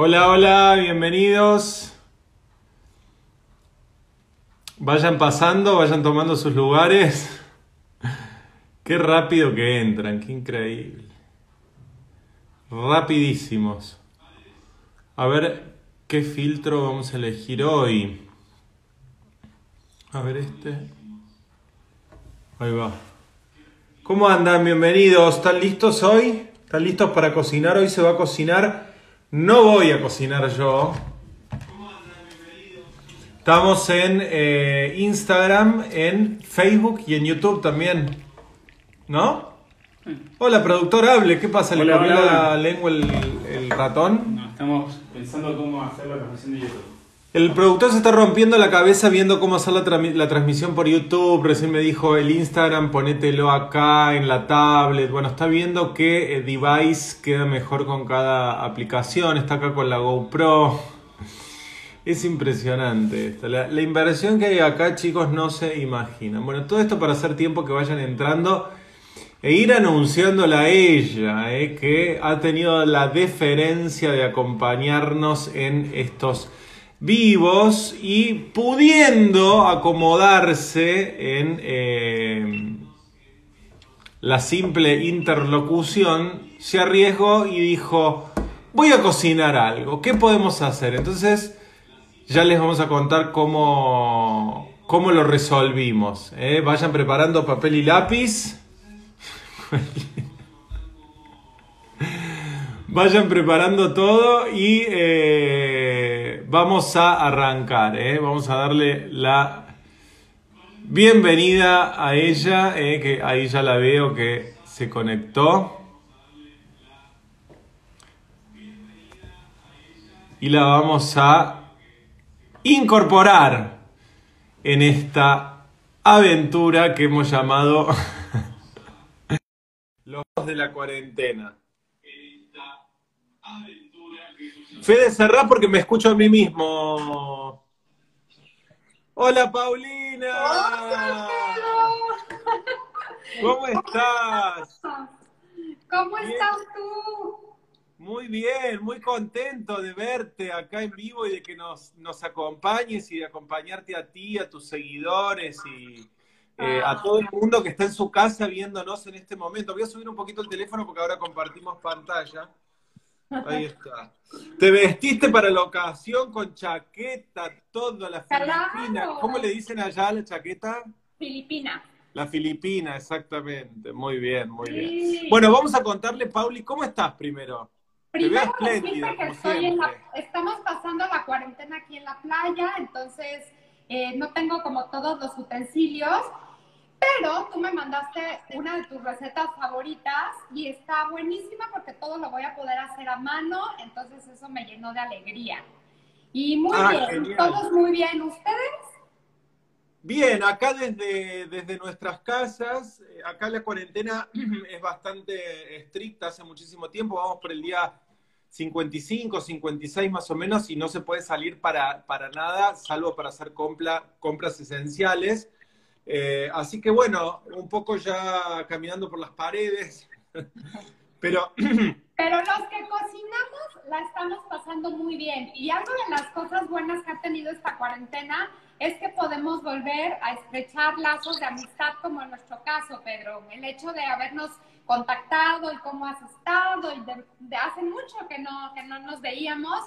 Hola, hola, bienvenidos. Vayan pasando, vayan tomando sus lugares. Qué rápido que entran, qué increíble. Rapidísimos. A ver qué filtro vamos a elegir hoy. A ver este. Ahí va. ¿Cómo andan? Bienvenidos. ¿Están listos hoy? ¿Están listos para cocinar? Hoy se va a cocinar. No voy a cocinar yo. Estamos en eh, Instagram, en Facebook y en YouTube también. ¿No? Hola, productor, hable. ¿Qué pasa? ¿Le Hola, comió hola. la lengua el, el ratón? No, estamos pensando cómo hacer la transmisión de YouTube. El productor se está rompiendo la cabeza viendo cómo hacer la, transmisión por YouTube. Recién me dijo el Instagram, ponételo acá en la tablet. Bueno, está viendo qué eh, device queda mejor con cada aplicación. Está acá con la GoPro. Es impresionante esto. La, la inversión que hay acá, chicos, no se imaginan. Bueno, todo esto para hacer tiempo que vayan entrando e ir anunciándola a ella, eh, que ha tenido la deferencia de acompañarnos en estos vivos y pudiendo acomodarse en eh, la simple interlocución, se arriesgó y dijo, voy a cocinar algo, ¿qué podemos hacer? Entonces, ya les vamos a contar cómo, cómo lo resolvimos. ¿eh? Vayan preparando papel y lápiz. Vayan preparando todo y eh, vamos a arrancar. ¿eh? Vamos a darle la bienvenida a ella, eh, que ahí ya la veo que se conectó. Y la vamos a incorporar en esta aventura que hemos llamado Los de la cuarentena. Fede, cerrá porque me escucho a mí mismo. Hola, Paulina. ¿Cómo estás? ¿Cómo Bien. estás tú? Muy bien, muy contento de verte acá en vivo y de que nos, nos acompañes y de acompañarte a ti, a tus seguidores y eh, a todo el mundo que está en su casa viéndonos en este momento. Voy a subir un poquito el teléfono porque ahora compartimos pantalla. Ahí está. Te vestiste para la ocasión con chaqueta, todo, la Claro. filipina. ¿Cómo le dicen allá a la chaqueta? Filipina. La filipina, exactamente. Muy bien, muy bien. Bueno, vamos a contarle, Pauli, ¿cómo estás primero? Te veo Primero espléndida, decirte que como estoy en la, siempre. estamos pasando la cuarentena aquí en la playa, entonces eh, no tengo como todos los utensilios, pero tú me mandaste una de tus recetas favoritas y está buenísima porque todo lo voy a poder hacer a mano, entonces eso me llenó de alegría. Y muy Ah, bien, genial. todos muy bien. ¿Ustedes? Bien, acá desde, desde nuestras casas, eh, acá la cuarentena es bastante estricta hace muchísimo tiempo, vamos por el día 55, 56 más o menos y no se puede salir para, para nada, salvo para hacer compra- compras esenciales. Eh, así que bueno, un poco ya caminando por las paredes, pero Pero los que cocinamos la estamos pasando muy bien. Y algo de las cosas buenas que ha tenido esta cuarentena es que podemos volver a estrechar lazos de amistad, como en nuestro caso, Pedro. El hecho de habernos contactado y cómo has estado, y de, de hace mucho que no, que no nos veíamos.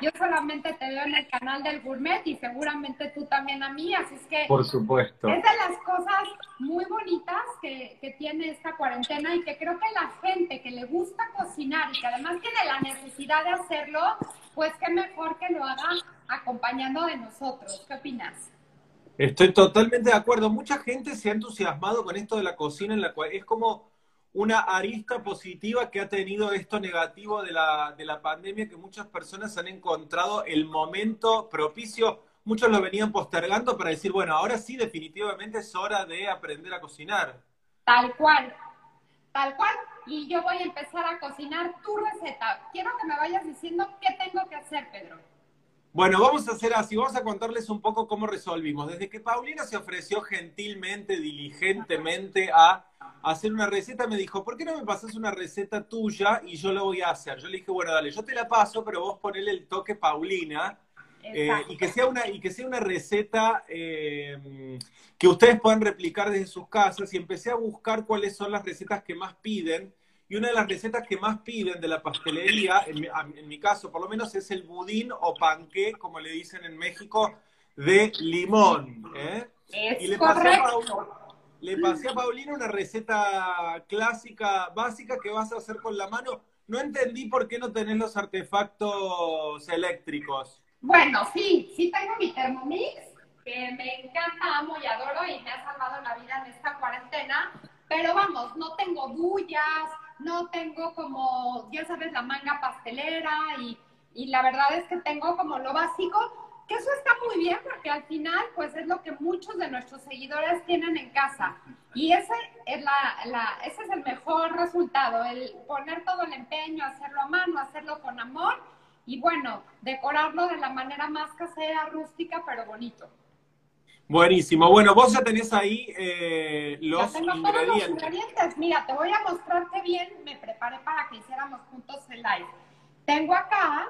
Yo solamente te veo en el canal del Gourmet y seguramente tú también a mí, así es que por supuesto. es de las cosas muy bonitas que, que tiene esta cuarentena y que creo que la gente que le gusta cocinar y que además tiene la necesidad de hacerlo, pues qué mejor que lo haga acompañando de nosotros. ¿Qué opinas? Estoy totalmente de acuerdo. Mucha gente se ha entusiasmado con esto de la cocina en la cual es como una arista positiva que ha tenido esto negativo de la, de la pandemia, que muchas personas han encontrado el momento propicio. Muchos lo venían postergando para decir, bueno, ahora sí definitivamente es hora de aprender a cocinar. Tal cual, tal cual. Y yo voy a empezar a cocinar tu receta. Quiero que me vayas diciendo qué tengo que hacer, Pedro. Bueno, vamos a hacer así, vamos a contarles un poco cómo resolvimos. Desde que Paulina se ofreció gentilmente, diligentemente a hacer una receta, me dijo, ¿por qué no me pasas una receta tuya y yo la voy a hacer? Yo le dije, bueno, dale, yo te la paso, pero vos ponele el toque Paulina. Eh, y, que sea una, y que sea una receta eh, que ustedes puedan replicar desde sus casas y empecé a buscar cuáles son las recetas que más piden y una de las recetas que más piden de la pastelería, en mi, caso por lo menos, es el budín o panqué, como le dicen en México, de limón. ¿eh? y le pasé, a le pasé a Paulina una receta clásica, básica, que vas a hacer con la mano. No entendí por qué no tenés los artefactos eléctricos. Bueno, sí, sí tengo mi Thermomix, que me encanta, amo y adoro y me ha salvado la vida en esta cuarentena. Pero vamos, no tengo dullas, no tengo como, ya sabes, la manga pastelera y, y la verdad es que tengo como lo básico, que eso está muy bien porque al final pues es lo que muchos de nuestros seguidores tienen en casa. Y ese es, la, la, ese es el mejor resultado, el poner todo el empeño, hacerlo a mano, hacerlo con amor y bueno, decorarlo de la manera más casera, rústica, pero bonito. Buenísimo. Bueno, vos ya tenés ahí eh, los, ya tengo ingredientes. Todos los ingredientes. Mira, te voy a mostrar qué bien me preparé para que hiciéramos juntos el live. Tengo acá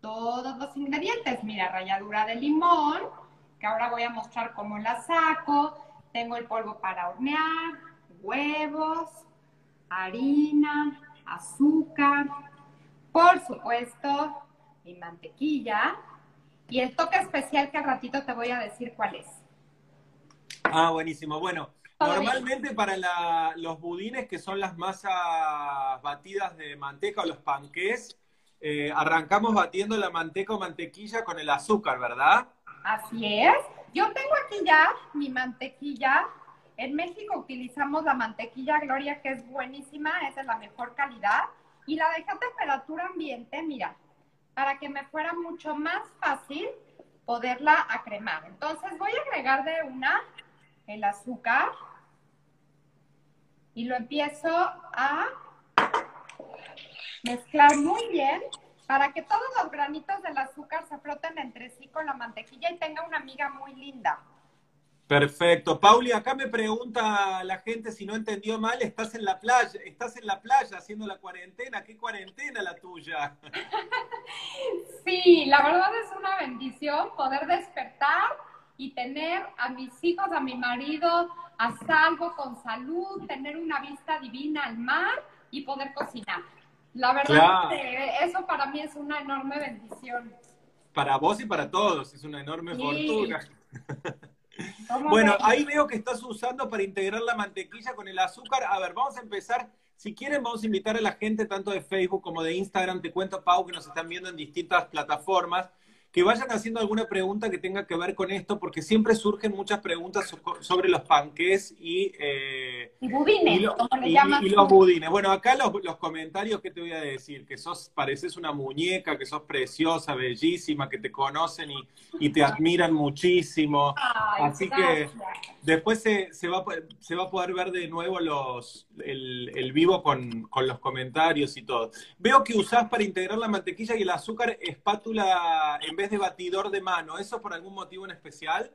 todos los ingredientes. Mira, ralladura de limón, que ahora voy a mostrar cómo la saco. Tengo el polvo para hornear, huevos, harina, azúcar, por supuesto, mi mantequilla y el toque especial que al ratito te voy a decir cuál es. Ah, buenísimo. Bueno, normalmente para los budines, que son las masas batidas de manteca o los panqués, eh, arrancamos batiendo la manteca o mantequilla con el azúcar, ¿verdad? Así es. Yo tengo aquí ya mi mantequilla. En México utilizamos la mantequilla Gloria, que es buenísima, es de la mejor calidad. Y la dejé a temperatura ambiente, mira, para que me fuera mucho más fácil poderla acremar. Entonces voy a agregar de una el azúcar y lo empiezo a mezclar muy bien para que todos los granitos del azúcar se froten entre sí con la mantequilla y tenga una amiga muy linda. Perfecto. Pauli, acá me pregunta la gente si no entendió mal, estás en la playa, estás en la playa haciendo la cuarentena, ¿qué cuarentena la tuya? Sí, la verdad es una bendición poder despertar y tener a mis hijos, a mi marido a salvo, con salud, tener una vista divina al mar y poder cocinar. La verdad que eso para mí es una enorme bendición. Para vos y para todos, es una enorme fortuna. Bueno, ahí veo que estás usando para integrar la mantequilla con el azúcar. A ver, vamos a empezar. Si quieren, vamos a invitar a la gente tanto de Facebook como de Instagram. Te cuento, Pau, que nos están viendo en distintas plataformas que vayan haciendo alguna pregunta que tenga que ver con esto, porque siempre surgen muchas preguntas sobre los panqués y... Eh, y budines, y, los budines. Bueno, acá los, comentarios que te voy a decir, que sos, pareces una muñeca, que sos preciosa, bellísima, que te conocen y, te admiran muchísimo. Así que después se, va, se va a poder ver de nuevo los, el, vivo con, con los comentarios y todo. Veo que usás para integrar la mantequilla y el azúcar espátula en vez de batidor de mano. ¿Eso por algún motivo en especial?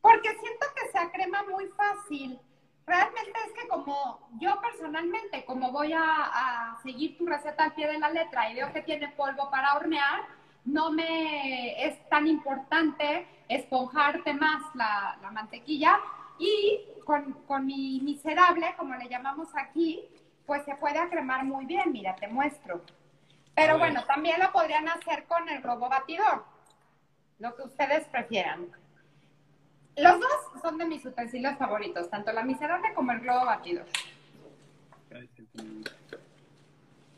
Porque siento que se acrema muy fácil. Realmente es que como yo personalmente, como voy a, seguir tu receta al pie de la letra y veo que tiene polvo para hornear, no me es tan importante esponjarte más la, mantequilla y con, con, mi miserable, como le llamamos aquí, pues se puede acremar muy bien. Mira, te muestro. Pero bueno, también lo podrían hacer con el globo batidor, lo que ustedes prefieran. Los dos son de mis utensilios favoritos, tanto la miserable como el globo batidor.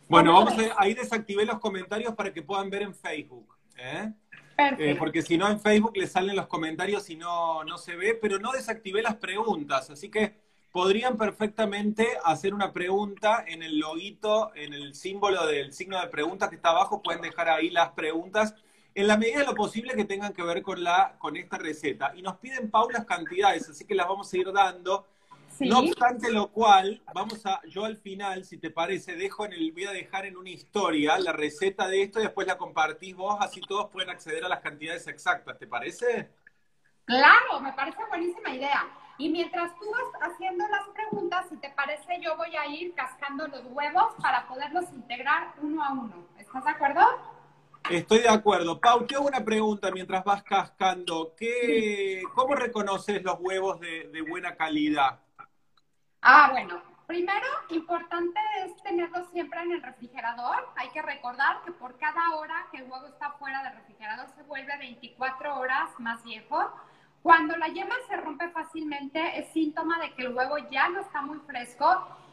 Bueno, vamos a, ahí desactivé los comentarios para que puedan ver en Facebook. ¿eh? Eh, porque si no en Facebook les salen los comentarios y no, no se ve, pero no desactivé las preguntas, así que podrían perfectamente hacer una pregunta en el loguito, en el símbolo del signo de pregunta que está abajo, pueden dejar ahí las preguntas en la medida de lo posible que tengan que ver con, la, con esta receta. Y nos piden Paulas cantidades, así que las vamos a ir dando. No obstante lo cual, vamos a, yo al final, si te parece, dejo en el, voy a dejar en una historia la receta de esto y después la compartís vos, así todos pueden acceder a las cantidades exactas, ¿te parece? Claro, me parece buenísima idea. Y mientras tú vas haciendo las preguntas, si te parece, yo voy a ir cascando los huevos para poderlos integrar uno a uno. ¿Estás de acuerdo? Estoy de acuerdo. Pau, te hago una pregunta mientras vas cascando. ¿Qué, ¿Cómo reconoces los huevos de, de buena calidad? Ah, bueno, primero, importante es tenerlo siempre en el refrigerador. Hay que recordar que por cada hora que el huevo está fuera del refrigerador se vuelve 24 horas más viejo. Cuando la yema se rompe fácilmente es síntoma de que el huevo ya no está muy fresco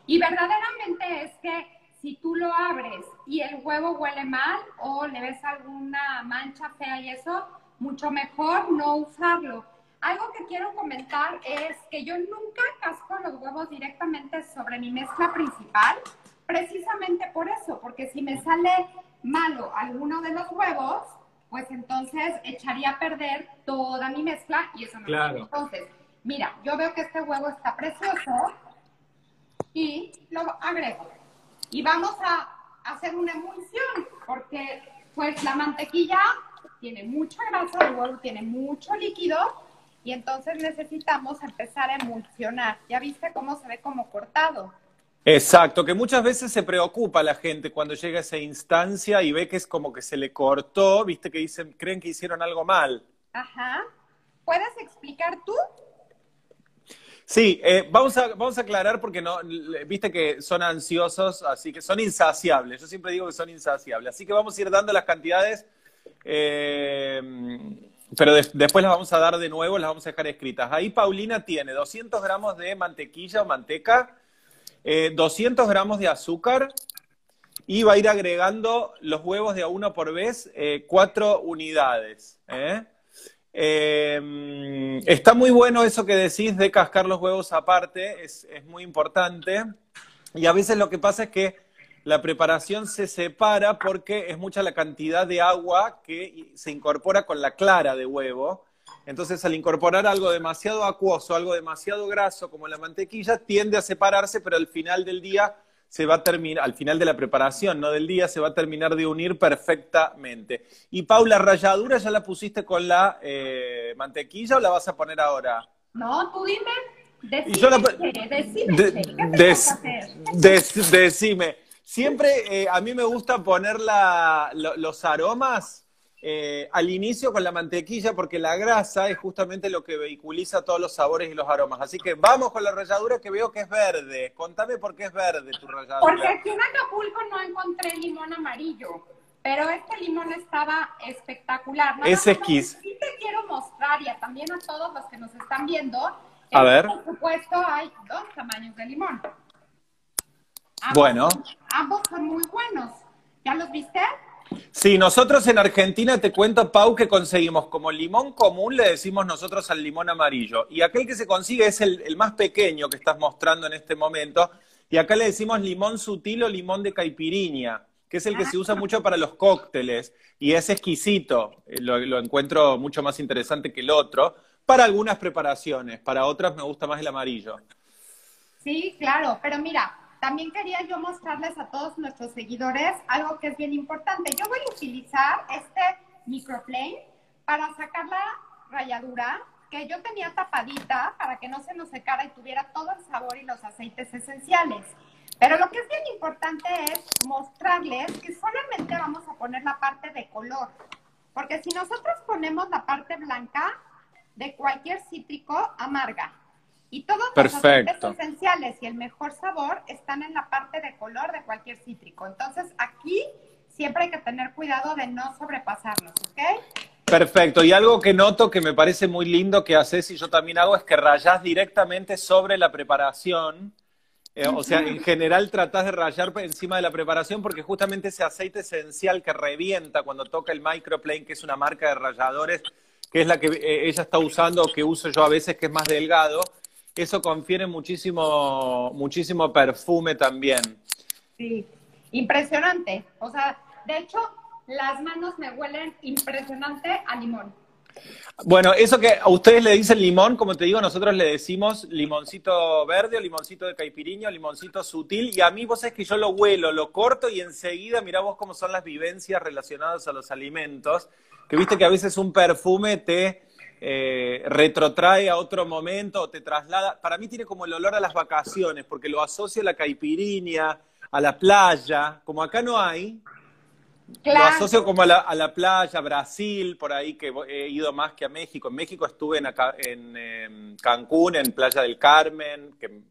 y verdaderamente es que si tú lo abres y el huevo huele mal o le ves alguna mancha fea y eso, mucho mejor no usarlo. Algo que quiero comentar es que yo nunca casco los huevos directamente sobre mi mezcla principal, precisamente por eso, porque si me sale malo alguno de los huevos, pues entonces echaría a perder toda mi mezcla y eso no claro. Entonces, mira, yo veo que este huevo está precioso y lo agrego. Y vamos a hacer una emulsión, porque pues la mantequilla tiene mucha grasa, el huevo tiene mucho líquido y entonces necesitamos empezar a emulsionar. ¿Ya viste cómo se ve como cortado? Exacto, que muchas veces se preocupa la gente cuando llega a esa instancia y ve que es como que se le cortó, viste que dicen, creen que hicieron algo mal. Ajá. ¿Puedes explicar tú? Sí, eh, vamos, a, vamos a aclarar porque no, viste que son ansiosos, así que son insaciables. Yo siempre digo que son insaciables. Así que vamos a ir dando las cantidades. Eh, pero después las vamos a dar de nuevo, las vamos a dejar escritas. Ahí Paulina tiene 200 gramos de mantequilla o manteca, 200 eh, gramos de azúcar y va a ir agregando los huevos de a uno por vez, eh, cuatro unidades. ¿eh? está muy bueno eso que decís de cascar los huevos aparte, es, es muy importante. Y a veces lo que pasa es que la preparación se separa porque es mucha la cantidad de agua que se incorpora con la clara de huevo. Entonces, al incorporar algo demasiado acuoso, algo demasiado graso como la mantequilla, tiende a separarse, pero al final del día se va a terminar, al final de la preparación, no del día, se va a terminar de unir perfectamente. Y Paula, ¿ralladura ya la pusiste con la eh, mantequilla o la vas a poner ahora? No, tú dime. Decime, decime. Siempre eh, a mí me gusta poner los aromas eh, al inicio con la mantequilla porque la grasa es justamente lo que vehiculiza todos los sabores y los aromas. Así que vamos con la ralladura que veo que es verde. Contame por qué es verde tu ralladura. Porque aquí en Acapulco no encontré limón amarillo, pero este limón estaba espectacular. es esquís. Sí te quiero mostrar y también a todos los que nos están viendo. A ver. Por supuesto hay dos tamaños de limón bueno. Ambos son muy buenos. ¿Ya los viste? Sí, nosotros en Argentina, te cuento, Pau, que conseguimos como limón común, le decimos nosotros al limón amarillo. Y aquel que se consigue es el, más pequeño que estás mostrando en este momento. Y acá le decimos limón sutil o limón de caipirinha, que es el que se usa mucho para los cócteles. Y es exquisito, eh, lo, lo encuentro mucho más interesante que el otro. Para algunas preparaciones, para otras me gusta más el amarillo. Sí, claro, pero mira, también quería yo mostrarles a todos nuestros seguidores algo que es bien importante. Yo voy a utilizar este microplane para sacar la ralladura que yo tenía tapadita para que no se nos secara y tuviera todo el sabor y los aceites esenciales. Pero lo que es bien importante es mostrarles que solamente vamos a poner la parte de color. Porque si nosotros ponemos la parte blanca de cualquier cítrico, amarga. Y todos los aceites esenciales y el mejor sabor están en la parte de color de cualquier cítrico. Entonces, aquí siempre hay que tener cuidado de no sobrepasarlos, ¿ok? Perfecto. Y algo que noto que me parece muy lindo que haces y yo también hago es que rayás directamente sobre la preparación. Eh, o sea, en general tratás de rayar encima de la preparación porque justamente ese aceite esencial que revienta cuando toca el microplane, que es una marca de ralladores, que es la que eh, ella está usando o que uso yo a veces, que es más delgado, eso confiere muchísimo, muchísimo perfume también. Sí, impresionante. O sea, de hecho, las manos me huelen impresionante a limón. Bueno, eso que a ustedes le dicen limón, como te digo, nosotros le decimos limoncito verde o limoncito de caipiriño, limoncito sutil, y a mí vos es que yo lo huelo, lo corto y enseguida mirá vos cómo son las vivencias relacionadas a los alimentos, que viste que a veces un perfume te eh, retrotrae a otro momento o te traslada. Para mí tiene como el olor a las vacaciones, porque lo asocio a la caipiriña, a la playa, como acá no hay, lo asocio como a la, playa, Brasil, por ahí que he ido más que a México. En México estuve en, en em, Cancún, en Playa del Carmen, que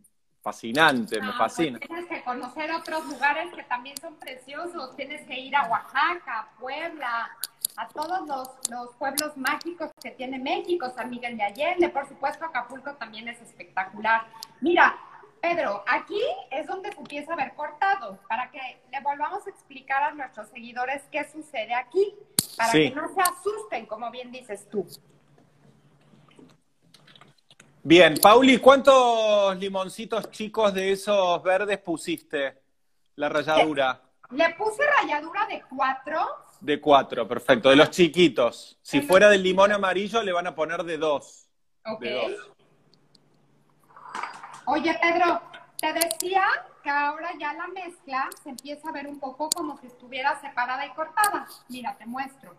fascinante, me ah, pues fascina. tienes que conocer otros lugares que también son preciosos. Tienes que ir a Oaxaca, Puebla, a todos los, los pueblos mágicos que tiene México, San Miguel de Allende, por supuesto Acapulco también es espectacular. Mira, Pedro, aquí es donde se empieza a ver cortado, para que le volvamos a explicar a nuestros seguidores qué sucede aquí, para que no se asusten, como bien dices tú. Bien, Pauli, ¿cuántos limoncitos chicos de esos verdes pusiste? La ralladura. Le puse ralladura de cuatro. De cuatro, perfecto. De los chiquitos. Si fuera del limón amarillo, le van a poner de dos. Ok. Oye, Pedro, te decía que ahora ya la mezcla se empieza a ver un poco como si estuviera separada y cortada. Mira, te muestro.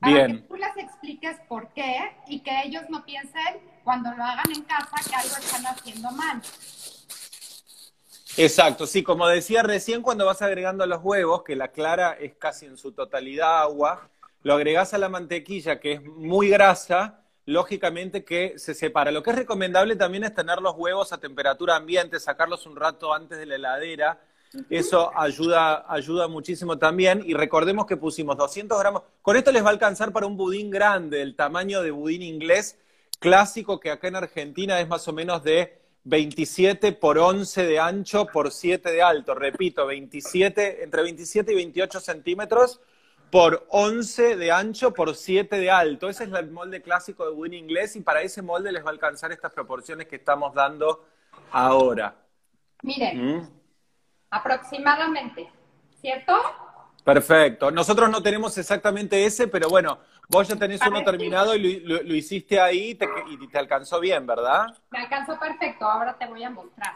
Para que tú les expliques por qué y que ellos no piensen cuando lo hagan en casa que algo están haciendo mal. Exacto, sí, como decía recién, cuando vas agregando los huevos, que la clara es casi en su totalidad agua, lo agregas a la mantequilla, que es muy grasa, lógicamente que se separa. Lo que es recomendable también es tener los huevos a temperatura ambiente, sacarlos un rato antes de la heladera. Eso ayuda, ayuda muchísimo también. Y recordemos que pusimos 200 gramos. Con esto les va a alcanzar para un budín grande, el tamaño de budín inglés clásico, que acá en Argentina es más o menos de 27 por 11 de ancho por 7 de alto. Repito, 27, entre 27 y 28 centímetros por 11 de ancho por 7 de alto. Ese es el molde clásico de budín inglés y para ese molde les va a alcanzar estas proporciones que estamos dando ahora. Miren, ¿Mm? aproximadamente, ¿cierto? Perfecto. Nosotros no tenemos exactamente ese, pero bueno, vos ya tenés uno terminado y lo, hiciste ahí y te alcanzó bien, ¿verdad? Me alcanzó perfecto, ahora te voy a mostrar.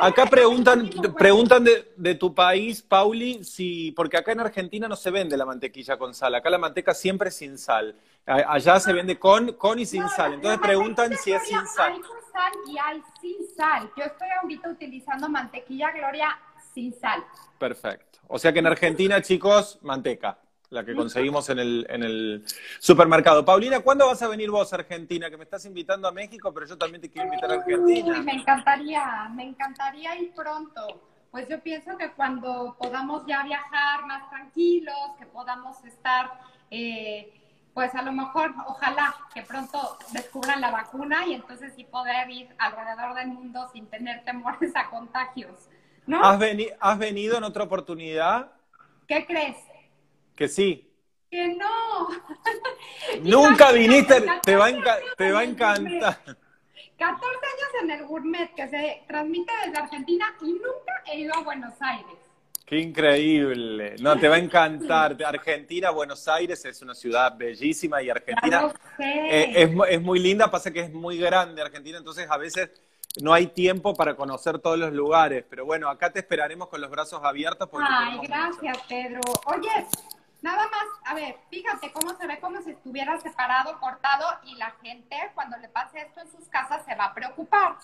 Acá preguntan, preguntan de, tu país, Pauli, si, porque acá en Argentina no se vende la mantequilla con sal, acá la manteca siempre es sin sal. Allá se vende con, con y sin sal. Entonces preguntan si es sin sal. Hay con sal y hay sin sal. Yo estoy ahorita utilizando mantequilla Gloria sin sal. Perfecto. O sea que en Argentina, chicos, manteca la que conseguimos en el, en el supermercado. Paulina, ¿cuándo vas a venir vos a Argentina? Que me estás invitando a México, pero yo también te quiero invitar a Argentina. me encantaría, me encantaría ir pronto. Pues yo pienso que cuando podamos ya viajar más tranquilos, que podamos estar, eh, pues a lo mejor, ojalá que pronto descubran la vacuna y entonces sí poder ir alrededor del mundo sin tener temores a contagios. ¿no? ¿Has, ¿Has venido en otra oportunidad? ¿Qué crees? Que sí. Que no. Nunca viniste, te va, te va a encantar. 14 años en el gourmet que se transmite desde Argentina y nunca he ido a Buenos Aires. Qué increíble. No, te va a encantar. Argentina, Buenos Aires es una ciudad bellísima y Argentina eh, es, es, muy linda, pasa que es muy grande Argentina, entonces a veces no hay tiempo para conocer todos los lugares. Pero bueno, acá te esperaremos con los brazos abiertos. Ay, gracias, Pedro. Oye, Nada más, a ver, fíjate cómo se ve como si estuviera separado, cortado y la gente cuando le pase esto en sus casas se va a preocupar.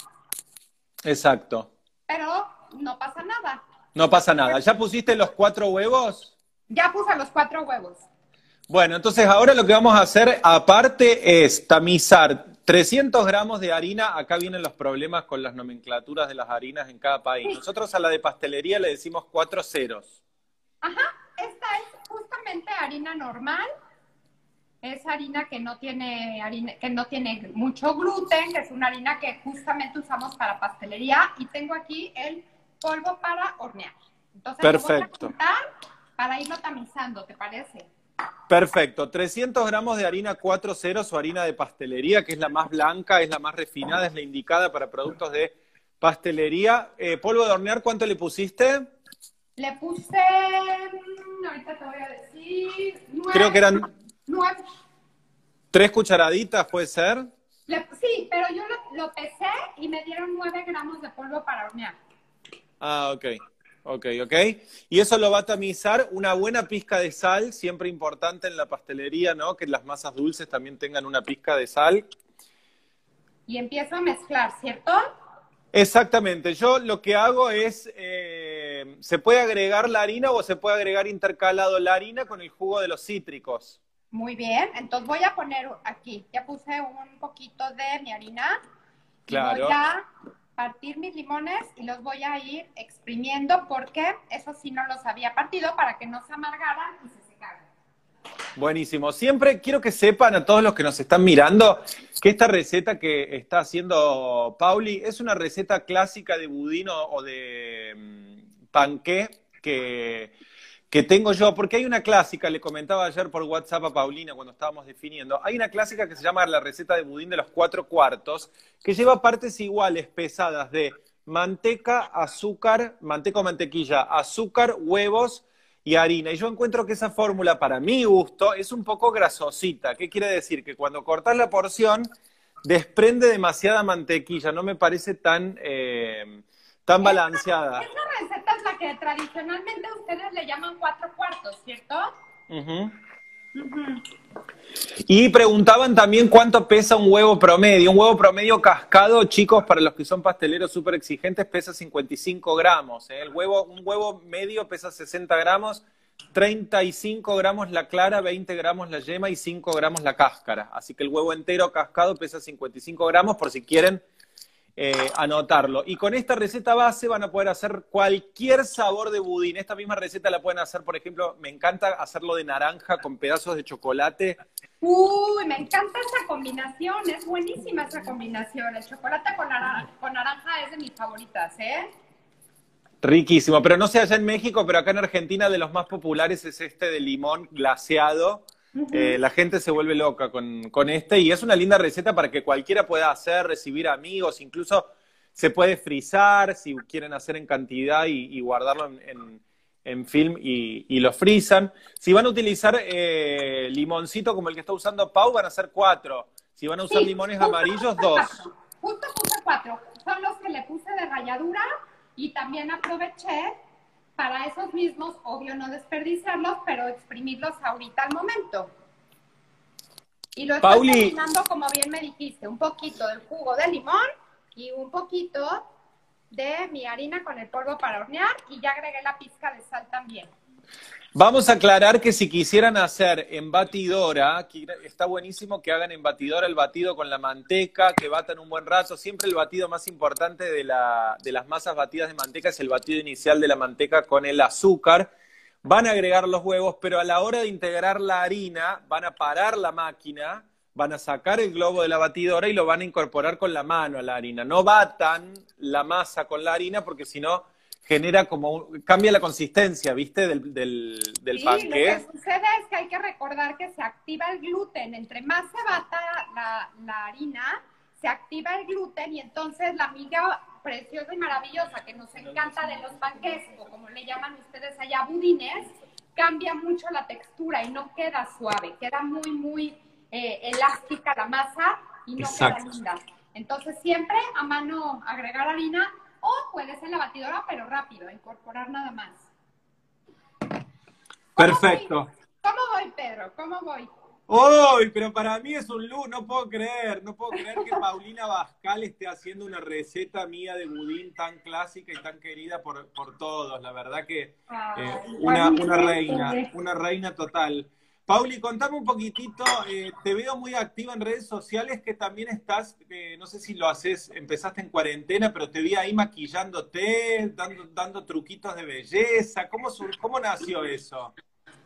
Exacto. Pero no pasa nada. No pasa nada. ¿Ya pusiste los cuatro huevos? Ya puse los cuatro huevos. Bueno, entonces ahora lo que vamos a hacer aparte es tamizar 300 gramos de harina. Acá vienen los problemas con las nomenclaturas de las harinas en cada país. Nosotros a la de pastelería le decimos cuatro ceros. Ajá, esta es justamente harina normal. Es harina que no tiene harina, que no tiene mucho gluten, que es una harina que justamente usamos para pastelería. Y tengo aquí el polvo para hornear. Entonces, Perfecto. Lo voy a para irlo tamizando, ¿te parece? Perfecto. 300 gramos de harina 4.0 o harina de pastelería, que es la más blanca, es la más refinada, es la indicada para productos de pastelería. Eh, polvo de hornear, ¿cuánto le pusiste? Le puse, mm, ahorita te voy a decir, Creo que eran... Nueve. ¿Tres cucharaditas puede ser? Le- sí, pero yo lo, lo pesé y me dieron 9 gramos de polvo para hornear. Ah, ok. Ok, ok. Y eso lo va a tamizar una buena pizca de sal, siempre importante en la pastelería, ¿no? Que las masas dulces también tengan una pizca de sal. Y empiezo a mezclar, ¿cierto? Exactamente. Yo lo que hago es, eh, se puede agregar la harina o se puede agregar intercalado la harina con el jugo de los cítricos. Muy bien, entonces voy a poner aquí, ya puse un poquito de mi harina. Y Claro. voy a partir mis limones y los voy a ir exprimiendo porque eso sí no los había partido para que no se amargaran y se secaran. Buenísimo. Siempre quiero que sepan a todos los que nos están mirando que esta receta que está haciendo Pauli es una receta clásica de budín o, o de mm, panqué que, que tengo yo, porque hay una clásica, le comentaba ayer por WhatsApp a Paulina cuando estábamos definiendo, hay una clásica que se llama la receta de budín de los cuatro cuartos, que lleva partes iguales, pesadas de manteca, azúcar, manteca o mantequilla, azúcar, huevos y harina. Y yo encuentro que esa fórmula, para mi gusto, es un poco grasosita. ¿Qué quiere decir? Que cuando cortas la porción, desprende demasiada mantequilla. No me parece tan, eh, tan balanceada. Esa receta es la que tradicionalmente ustedes le llaman cuatro cuartos, ¿cierto? Ujú. Ujú. Y preguntaban también cuánto pesa un huevo promedio. Un huevo promedio cascado, chicos, para los que son pasteleros súper exigentes, pesa 55 gramos. ¿eh? El huevo, un huevo medio pesa 60 gramos, 35 gramos la clara, 20 gramos la yema y 5 gramos la cáscara. Así que el huevo entero cascado pesa 55 gramos por si quieren eh, anotarlo. Y con esta receta base van a poder hacer cualquier sabor de budín. Esta misma receta la pueden hacer, por ejemplo, me encanta hacerlo de naranja con pedazos de chocolate. Uy, me encanta esa combinación, es buenísima esa combinación. El chocolate con naranja, con naranja es de mis favoritas, ¿eh? Riquísimo, pero no sé allá en México, pero acá en Argentina de los más populares es este de limón glaseado. Eh, la gente se vuelve loca con, con este y es una linda receta para que cualquiera pueda hacer, recibir amigos, incluso se puede frizar si quieren hacer en cantidad y, y guardarlo en, en- en film y, y lo frizan. Si van a utilizar eh, limoncito como el que está usando Pau, van a ser cuatro. Si van a usar Sí, limones justo amarillos, dos. Justo puse cuatro. Son los que le puse de ralladura y también aproveché para esos mismos, obvio no desperdiciarlos, pero exprimirlos ahorita al momento. Y lo estoy Pauli. combinando como bien me dijiste, un poquito del jugo de limón y un poquito de mi harina con el polvo para hornear y ya agregué la pizca de sal también. Vamos a aclarar que si quisieran hacer en batidora, está buenísimo que hagan en batidora el batido con la manteca, que batan un buen rato. Siempre el batido más importante de, la, de las masas batidas de manteca es el batido inicial de la manteca con el azúcar. Van a agregar los huevos, pero a la hora de integrar la harina, van a parar la máquina, van a sacar el globo de la batidora y lo van a incorporar con la mano a la harina. No batan la masa con la harina porque si no genera como cambia la consistencia, ¿viste? Del, del, del Sí, lo que sucede es que hay que recordar que se activa el gluten. Entre más se bata la, la harina, se activa el gluten y entonces la miga preciosa y maravillosa que nos encanta de los panqués, o como le llaman ustedes allá, budines, cambia mucho la textura y no queda suave, queda muy, muy eh, elástica la masa y no Exacto. queda linda. Entonces siempre a mano agregar harina o puede ser la batidora, pero rápido, incorporar nada más. ¿Cómo Perfecto. voy? ¿Cómo voy, Pedro? ¿Cómo voy? ¡Uy! Pero para mí es un luz, no puedo creer, no puedo creer que Paulina Bascal esté haciendo una receta mía de budín tan clásica y tan querida por, por todos. La verdad que eh, una, una reina, una reina total. Pauli, contame un poquitito, eh, te veo muy activa en redes sociales que también estás, eh, no sé si lo haces, empezaste en cuarentena, pero te vi ahí maquillándote, dando, truquitos de belleza. ¿Cómo, sur- cómo nació eso?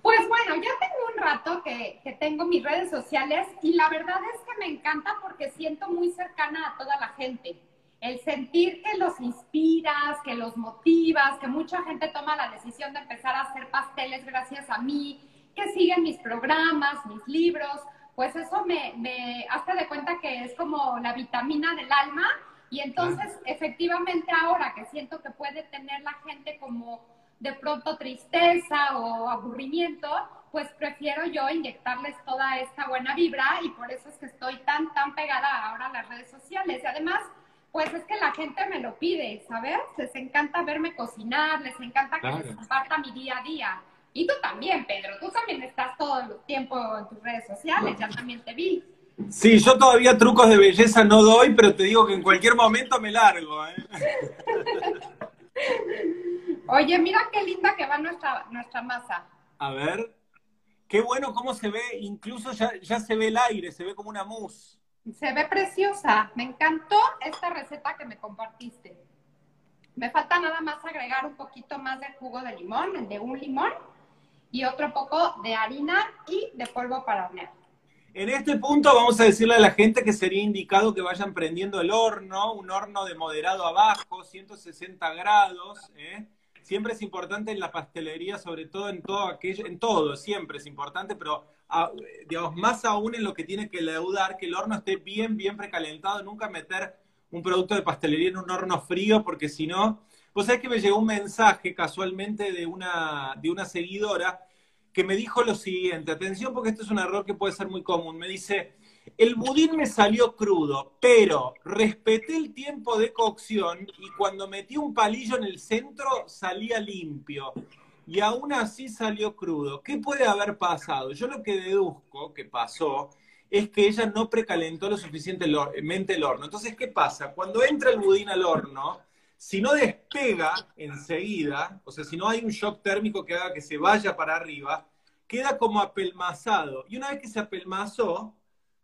Pues bueno, ya tengo un rato que, que tengo mis redes sociales y la verdad es que me encanta porque siento muy cercana a toda la gente. El sentir que los inspiras, que los motivas, que mucha gente toma la decisión de empezar a hacer pasteles gracias a mí, que siguen mis programas, mis libros, pues eso me, me hace de cuenta que es como la vitamina del alma y entonces efectivamente ahora que siento que puede tener la gente como de pronto tristeza o aburrimiento, pues prefiero yo inyectarles toda esta buena vibra y por eso es que estoy tan, tan pegada ahora a las redes sociales. Y además, pues es que la gente me lo pide, ¿sabes? Les encanta verme cocinar, les encanta que les comparta mi día a día. Y tú también, Pedro, tú también estás todo el tiempo en tus redes sociales, ya también te vi. Sí, yo todavía trucos de belleza no doy, pero te digo que en cualquier momento me largo. ¿eh? Oye, mira qué linda que va nuestra, nuestra masa. A ver. Qué bueno cómo se ve, incluso ya, ya se ve el aire, se ve como una mousse. Se ve preciosa. Me encantó esta receta que me compartiste. Me falta nada más agregar un poquito más de jugo de limón, de un limón, y otro poco de harina y de polvo para hornear. En este punto vamos a decirle a la gente que sería indicado que vayan prendiendo el horno, un horno de moderado abajo, 160 grados. ¿eh? Siempre es importante en la pastelería, sobre todo en todo aquello, en todo, siempre es importante, pero digamos, más aún en lo que tiene que leudar, que el horno esté bien, bien precalentado, nunca meter un producto de pastelería en un horno frío, porque si no, pues es que me llegó un mensaje casualmente de una, de una seguidora que me dijo lo siguiente, atención porque esto es un error que puede ser muy común, me dice, el budín me salió crudo, pero respeté el tiempo de cocción y cuando metí un palillo en el centro salía limpio. Y aún así salió crudo. ¿Qué puede haber pasado? Yo lo que deduzco que pasó es que ella no precalentó lo suficientemente el horno. Entonces, ¿qué pasa? Cuando entra el budín al horno, si no despega enseguida, o sea, si no hay un shock térmico que haga que se vaya para arriba, queda como apelmazado. Y una vez que se apelmazó,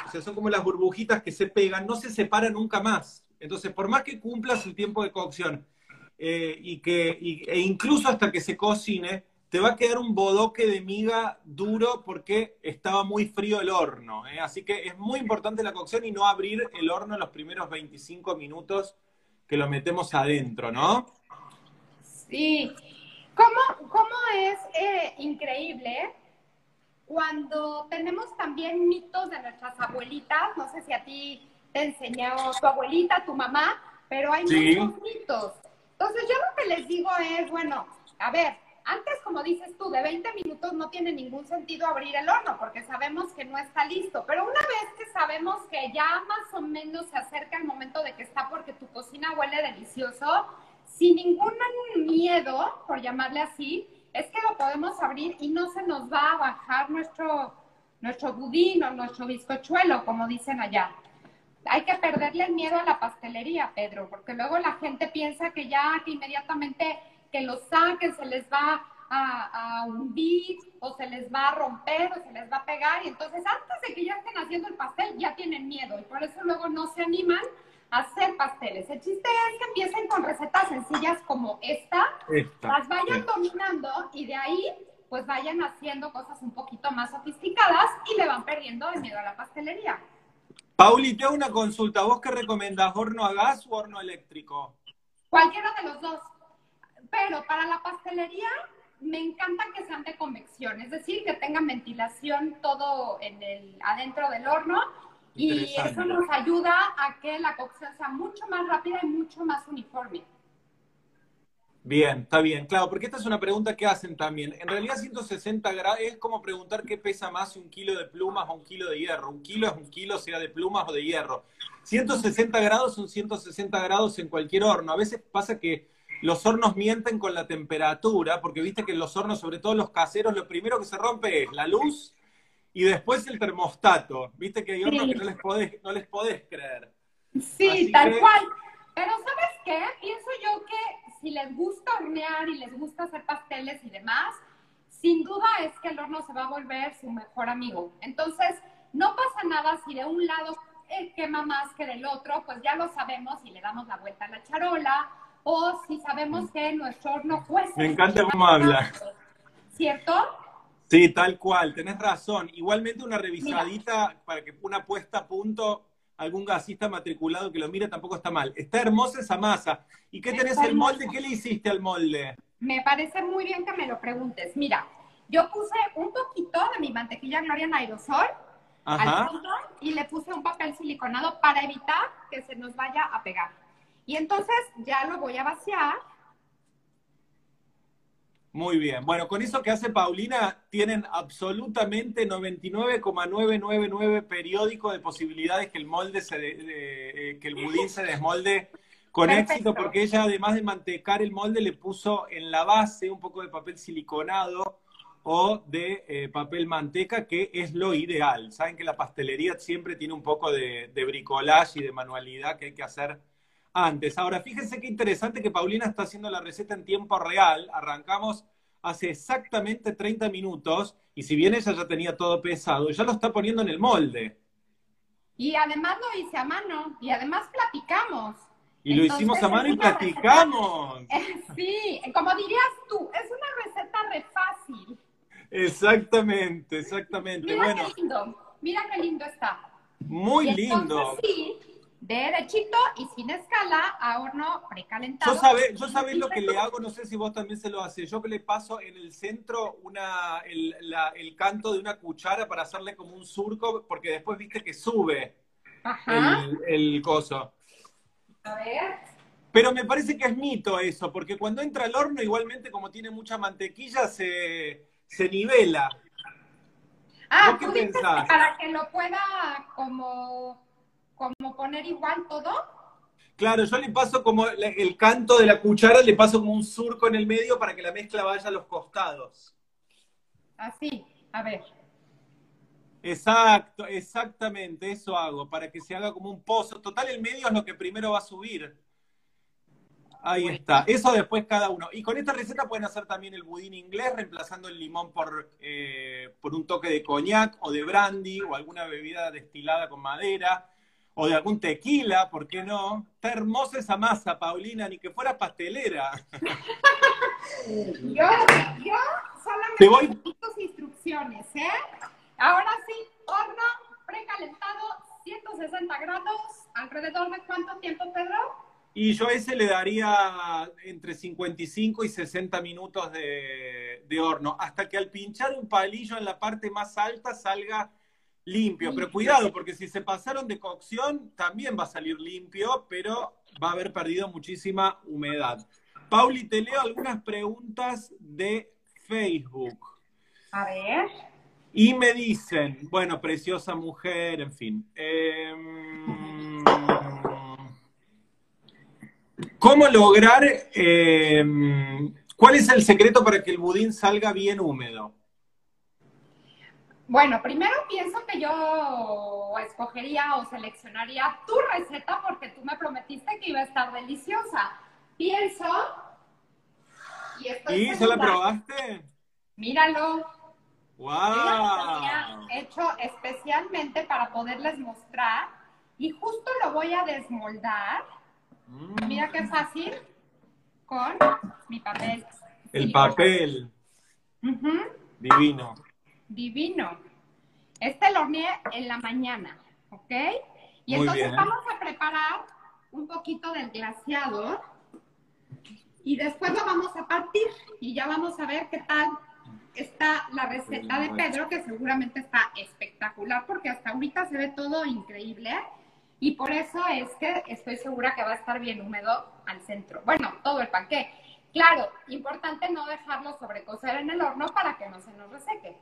o sea, son como las burbujitas que se pegan, no se separan nunca más. Entonces, por más que cumplas el tiempo de cocción eh, y que, e incluso hasta que se cocine, te va a quedar un bodoque de miga duro porque estaba muy frío el horno. ¿eh? Así que es muy importante la cocción y no abrir el horno en los primeros 25 minutos que lo metemos adentro, ¿no? Sí. ¿Cómo, cómo es eh, increíble cuando tenemos también mitos de nuestras abuelitas? No sé si a ti te enseñó tu abuelita, tu mamá, pero hay muchos mitos. Entonces yo lo que les digo es, bueno, a ver, antes, como dices tú, de 20 minutos no tiene ningún sentido abrir el horno porque sabemos que no está listo. Pero una vez que sabemos que ya más o menos se acerca el momento de que está porque tu cocina huele delicioso, sin ningún miedo, por llamarle así, es que lo podemos abrir y no se nos va a bajar nuestro, nuestro budín o nuestro bizcochuelo, como dicen allá. Hay que perderle el miedo a la pastelería, Pedro, porque luego la gente piensa que ya, que inmediatamente que lo saquen, se les va a, hundir o se les va a romper o se les va a pegar y entonces antes de que ya estén haciendo el pastel ya tienen miedo y por eso luego no se animan a hacer pasteles. El chiste es que empiecen con recetas sencillas como esta, las vayan dominando y de ahí pues vayan haciendo cosas un poquito más sofisticadas y le van perdiendo el miedo a la pastelería. Pauli, te hago una consulta. ¿Vos qué recomendás, horno a gas o horno eléctrico? Cualquiera de los dos. Pero para la pastelería me encanta que sean de convección, es decir, que tengan ventilación todo en el, adentro del horno y eso nos ayuda a que la cocción sea mucho más rápida y mucho más uniforme. Bien, está bien, claro, porque esta es una pregunta que hacen también. En realidad 160 grados es como preguntar qué pesa más un kilo de plumas o un kilo de hierro. Un kilo es un kilo, sea de plumas o de hierro. 160 grados son 160 grados en cualquier horno. A veces pasa que los hornos mienten con la temperatura, porque viste que en los hornos, sobre todo los caseros, lo primero que se rompe es la luz y después el termostato. Viste que hay hornos que no les podés, no les podés creer. Sí, tal cual. Pero ¿sabes qué? Pienso yo que si les gusta hornear y les gusta hacer pasteles y demás, sin duda es que el horno se va a volver su mejor amigo. Entonces, no pasa nada si de un lado quema más que del otro, pues ya lo sabemos y le damos la vuelta a la charola o si sabemos que nuestro horno cuesta. Me encanta cómo habla. ¿Cierto? Sí, tal cual, tenés razón. Igualmente una revisadita para que una puesta a punto, algún gasista matriculado que lo mire tampoco está mal. Está hermosa esa masa. ¿Y qué tenés el molde? ¿Qué le hiciste al molde? Me parece muy bien que me lo preguntes. Mira, yo puse un poquito de mi mantequilla Gloria en aerosol al fondo y le puse un papel siliconado para evitar que se nos vaya a pegar. Y entonces ya lo voy a vaciar. Muy bien. Bueno, con eso que hace Paulina, tienen absolutamente 99,999 periódico de posibilidades que el molde se de- de- eh, que el budín se desmolde con Perfecto. éxito, porque ella además de mantecar el molde le puso en la base un poco de papel siliconado o de eh, papel manteca, que es lo ideal. Saben que la pastelería siempre tiene un poco de, de bricolage y de manualidad que hay que hacer antes. Ahora, fíjense qué interesante que Paulina está haciendo la receta en tiempo real. Arrancamos hace exactamente 30 minutos y si bien ella ya tenía todo pesado, ya lo está poniendo en el molde. Y además lo hice a mano y además platicamos. Y lo hicimos a mano y platicamos. Eh, Sí, como dirías tú, es una receta re fácil. Exactamente, exactamente. Mira Bueno, qué lindo, mira qué lindo está. muy Y lindo. entonces sí, derechito y sin escala a horno precalentado. Yo sabés, yo sabés lo que le hago, no sé si vos también se lo haces. Yo que le paso en el centro una, el, la- el canto de una cuchara para hacerle como un surco, porque después viste que sube Ajá, el, el coso. a ver. Pero me parece que es mito eso, porque cuando entra al horno, igualmente como tiene mucha mantequilla, se, se nivela. Ah, ¿Vos qué ¿tú dices pensás? que para que lo pueda como, como poner igual todo? Claro, yo le paso como el canto de la cuchara, le paso como un surco en el medio para que la mezcla vaya a los costados. Así, a ver. Exacto, exactamente, eso hago, para que se haga como un pozo. Total, el medio es lo que primero va a subir. Ahí está, eso después cada uno. Y con esta receta pueden hacer también el budín inglés, reemplazando el limón por, eh, por un toque de coñac o de brandy o alguna bebida destilada con madera o de algún tequila, ¿por qué no? Está hermosa esa masa, Paulina, ni que fuera pastelera. Yo, yo solamente Te voy- tus instrucciones, ¿eh? Ahora sí, horno precalentado, 160 grados, alrededor de cuánto tiempo, Pedro? Y yo a ese le daría entre 55 y 60 minutos de, de horno, hasta que al pinchar un palillo en la parte más alta salga limpio. Pero cuidado, porque si se pasaron de cocción, también va a salir limpio, pero va a haber perdido muchísima humedad. Pauli, te leo algunas preguntas de Facebook. A ver. Y me dicen, bueno, preciosa mujer, en fin. Em, ¿Cómo lograr, em, cuál es el secreto para que el budín salga bien húmedo? Bueno, primero pienso que yo escogería o seleccionaría tu receta porque tú me prometiste que iba a estar deliciosa. Pienso y estoy ¿Y ya la probaste? Míralo. ¡Wow! hecho especialmente para poderles mostrar y justo lo voy a desmoldar. Mm, Mira qué fácil con mi papel. El papel, divino. Divino. Este lo horneé en la mañana, ¿ok? Y Muy entonces bien. vamos a preparar un poquito del glaseado y después lo vamos a partir y ya vamos a ver qué tal está la receta de Pedro, que seguramente está espectacular porque hasta ahorita se ve todo increíble y por eso es que estoy segura que va a estar bien húmedo al centro. Bueno, todo el panqué. Claro, importante no dejarlo sobrecocer en el horno para que no se nos reseque.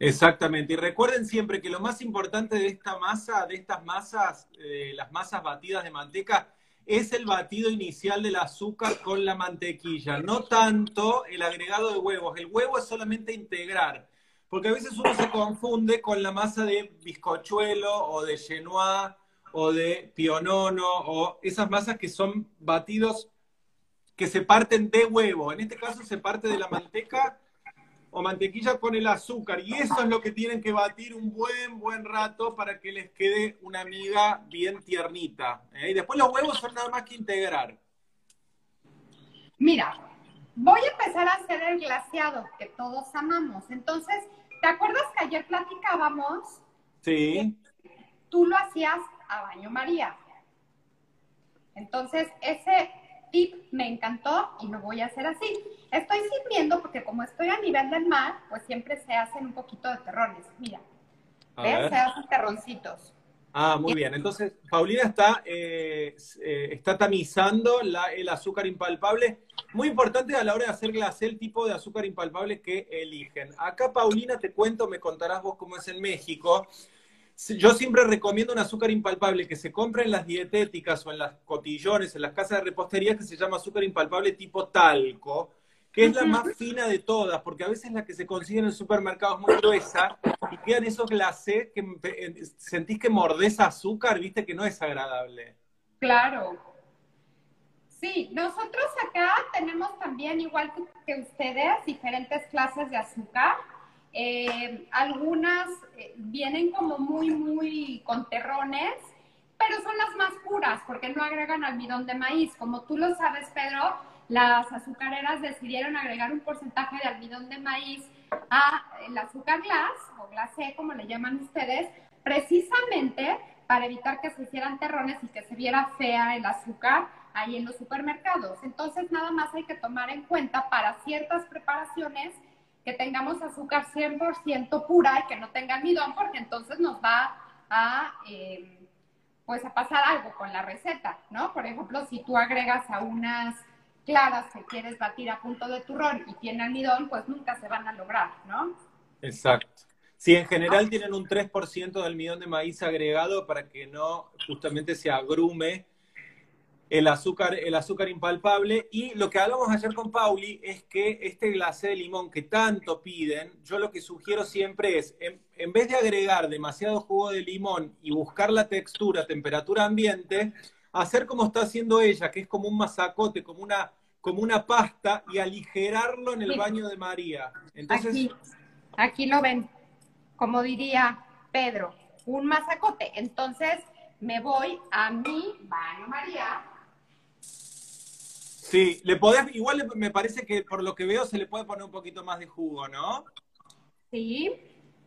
Exactamente. Y recuerden siempre que lo más importante de esta masa, de estas masas, eh, las masas batidas de manteca, es el batido inicial del azúcar con la mantequilla, no tanto el agregado de huevos. El huevo es solamente integrar, porque a veces uno se confunde con la masa de bizcochuelo o de chenois o de pionono o esas masas que son batidos que se parten de huevo. En este caso se parte de la manteca o mantequilla con el azúcar. Y eso es lo que tienen que batir un buen, buen rato para que les quede una miga bien tiernita. ¿eh? Y después los huevos son nada más que integrar. Mira, voy a empezar a hacer el glaseado que todos amamos. Entonces, ¿te acuerdas que ayer platicábamos? Sí. Tú lo hacías a baño María. Entonces, ese tip me encantó y lo voy a hacer así. Estoy sirviendo porque como estoy a nivel del mar, pues siempre se hacen un poquito de terrones. Mira, A ¿ves? ver. Se hacen terroncitos. Ah, muy bien. Entonces, Paulina está, eh, eh, está tamizando el azúcar impalpable. Muy importante a la hora de hacer glacé el tipo de azúcar impalpable que eligen. Acá, Paulina, te cuento, me contarás vos cómo es en México. Yo siempre recomiendo un azúcar impalpable que se compra en las dietéticas o en las cotillones, en las casas de repostería, que se llama azúcar impalpable tipo talco que es la más fina de todas, porque a veces la que se consigue en el supermercado es muy gruesa y quedan esos glacés que sentís que mordés azúcar, viste que no es agradable. Claro. Sí, nosotros acá tenemos también, igual que ustedes, diferentes clases de azúcar. Eh, algunas eh, vienen como muy, muy con terrones, pero son las más puras porque no agregan almidón de maíz. Como tú lo sabes, Pedro, las azucareras decidieron agregar un porcentaje de almidón de maíz a el azúcar glass o glacé, como le llaman ustedes, precisamente para evitar que se hicieran terrones y que se viera fea el azúcar ahí en los supermercados. Entonces, nada más hay que tomar en cuenta para ciertas preparaciones que tengamos azúcar 100% pura y que no tenga almidón, porque entonces nos va a, eh, pues a pasar algo con la receta, ¿no? Por ejemplo, si tú agregas a unas claras que quieres batir a punto de turrón y tiene almidón, pues nunca se van a lograr, ¿no? Exacto. Sí, en general tienen un 3% de almidón de maíz agregado para que no justamente se agrume el azúcar, el azúcar impalpable. Y lo que hablamos ayer con Pauli es que este glacé de limón que tanto piden, yo lo que sugiero siempre es, en, en vez de agregar demasiado jugo de limón y buscar la textura, temperatura ambiente, hacer como está haciendo ella, que es como un masacote, como una, como una pasta, y aligerarlo en el baño de María. Entonces, aquí, aquí lo ven, como diría Pedro, un masacote. Entonces me voy a mi baño María. Sí, le podés, igual me parece que por lo que veo se le puede poner un poquito más de jugo, ¿no? Sí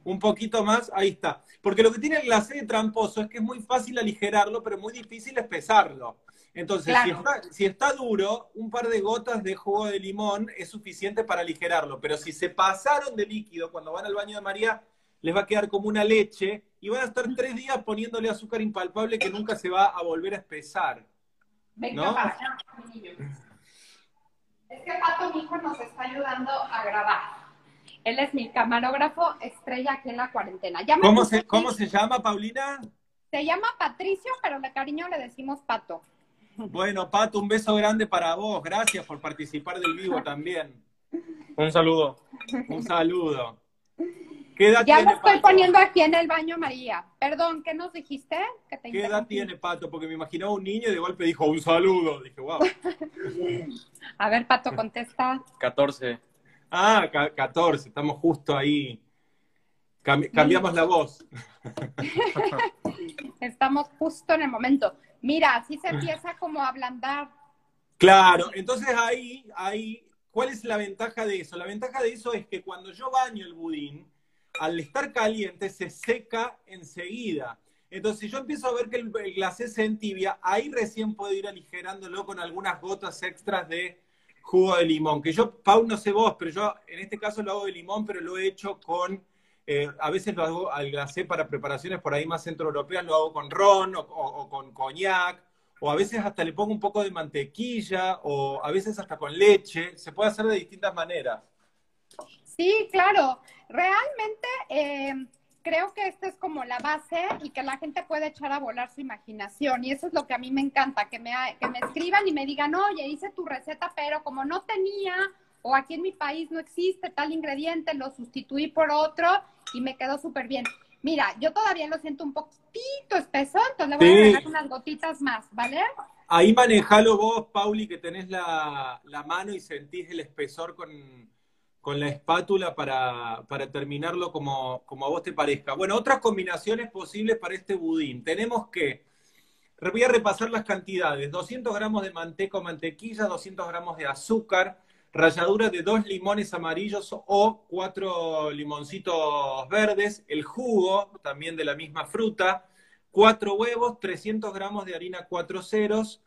un poquito más, ahí está. Porque lo que tiene el glacé de tramposo es que es muy fácil aligerarlo, pero muy difícil es pesarlo. Entonces, si, está, duro, un par de gotas de jugo de limón es suficiente para aligerarlo. Pero si se pasaron de líquido cuando van al baño de María, les va a quedar como una leche y van a estar tres días poniéndole azúcar impalpable que nunca se va a volver a espesar. Venga para Es que Pato, mi hijo, nos está ayudando a grabar. Él es mi camarógrafo estrella aquí en la cuarentena. ¿Cómo, se, ¿Cómo se llama, Paulina? Se llama Patricio, pero de cariño le decimos Pato. Bueno, Pato, un beso grande para vos. Gracias por participar del vivo también. Un saludo. Un saludo. ¿Qué edad ya lo estoy poniendo aquí en el baño, María. Perdón, ¿qué nos dijiste? ¿Qué edad tiene Pato? Porque me imaginaba un niño y de golpe dijo un saludo. Dije, wow. A ver, Pato, contesta. 14. Ah, 14, estamos justo ahí. cambiamos la voz. estamos justo en el momento. Mira, así se empieza como a ablandar. Claro, entonces ahí, ahí, ¿cuál es la ventaja de eso? La ventaja de eso es que cuando yo baño el budín, al estar caliente se seca enseguida. Entonces, si yo empiezo a ver que el, el glacé se entibia, ahí recién puedo ir aligerándolo con algunas gotas extras de jugo de limón, que yo, Pau, no sé vos, pero yo en este caso lo hago de limón, pero lo he hecho con, eh, a veces lo hago al glacé para preparaciones por ahí más centroeuropeas, lo hago con ron o, con coñac, o a veces hasta le pongo un poco de mantequilla, o a veces hasta con leche, se puede hacer de distintas maneras. Sí, claro, realmente... Eh creo que esta es como la base y que la gente puede echar a volar su imaginación. Y eso es lo que a mí me encanta, que me, que me escriban y me digan, oye, hice tu receta, pero como no tenía o aquí en mi país no existe tal ingrediente, lo sustituí por otro y me quedó súper bien. Mira, yo todavía lo siento un poquito espeso, entonces le voy a agregar unas gotitas más, ¿vale? Ahí manejalo vos, Pauli, que tenés la, la mano y sentís el espesor con, con la espátula para, terminarlo como, como, a vos te parezca. Bueno, otras combinaciones posibles para este budín. Tenemos que, voy a repasar las cantidades, 200 gramos de manteca o mantequilla, 200 gramos de azúcar, ralladura de dos limones amarillos o cuatro limoncitos verdes, el jugo también de la misma fruta, cuatro huevos, 300 gramos de harina cuatro ceros,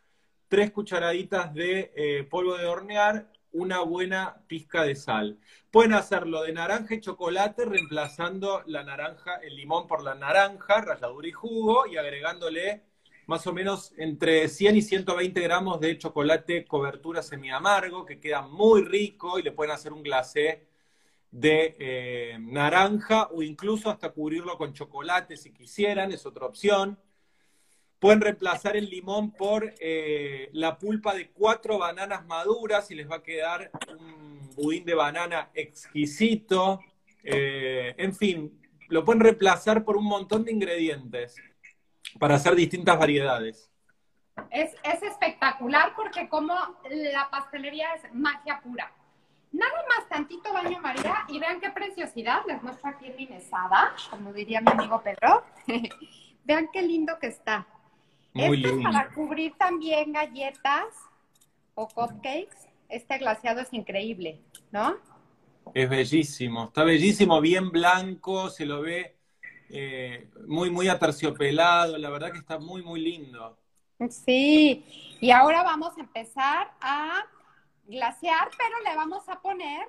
tres cucharaditas de eh, polvo de hornear, una buena pizca de sal. Pueden hacerlo de naranja y chocolate, reemplazando la naranja, el limón por la naranja, ralladura y jugo, y agregándole más o menos entre 100 y 120 gramos de chocolate cobertura semi-amargo, que queda muy rico y le pueden hacer un glacé de eh, naranja o incluso hasta cubrirlo con chocolate si quisieran, es otra opción. Pueden reemplazar el limón por eh, la pulpa de cuatro bananas maduras y les va a quedar un budín de banana exquisito. Eh, en fin, lo pueden reemplazar por un montón de ingredientes para hacer distintas variedades. Es, es espectacular porque como la pastelería es magia pura. Nada más tantito baño María y vean qué preciosidad. Les muestro aquí mi mesada, como diría mi amigo Pedro. vean qué lindo que está. Muy Esto es para cubrir también galletas o cupcakes. Este glaseado es increíble, ¿no? Es bellísimo, está bellísimo, bien blanco, se lo ve eh, muy, muy aterciopelado, la verdad que está muy, muy lindo. Sí, y ahora vamos a empezar a glasear, pero le vamos a poner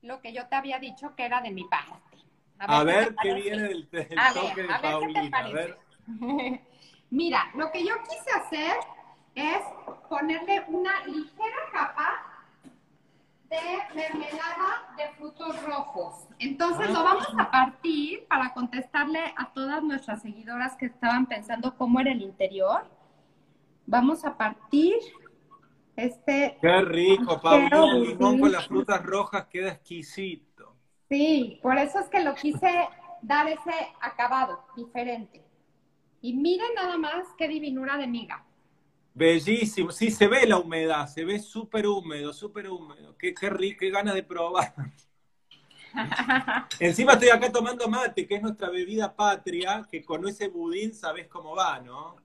lo que yo te había dicho que era de mi parte. A ver qué viene del, del A ver, toque de a ver qué te. A ver, Mira, lo que yo quise hacer es ponerle una ligera capa de mermelada de frutos rojos. Entonces Ah. lo vamos a partir para contestarle a todas nuestras seguidoras que estaban pensando cómo era el interior. Vamos a partir este, qué rico, Qué el limón con las frutas rojas queda exquisito. sí, por eso es que lo quise dar ese acabado diferente. Y miren nada más qué divinura de miga. Bellísimo, sí, se ve la humedad, se ve súper húmedo, súper húmedo. Qué, qué rico, qué ganas de probar. Encima estoy acá tomando mate, que es nuestra bebida patria, que con ese budín sabes cómo va, ¿no?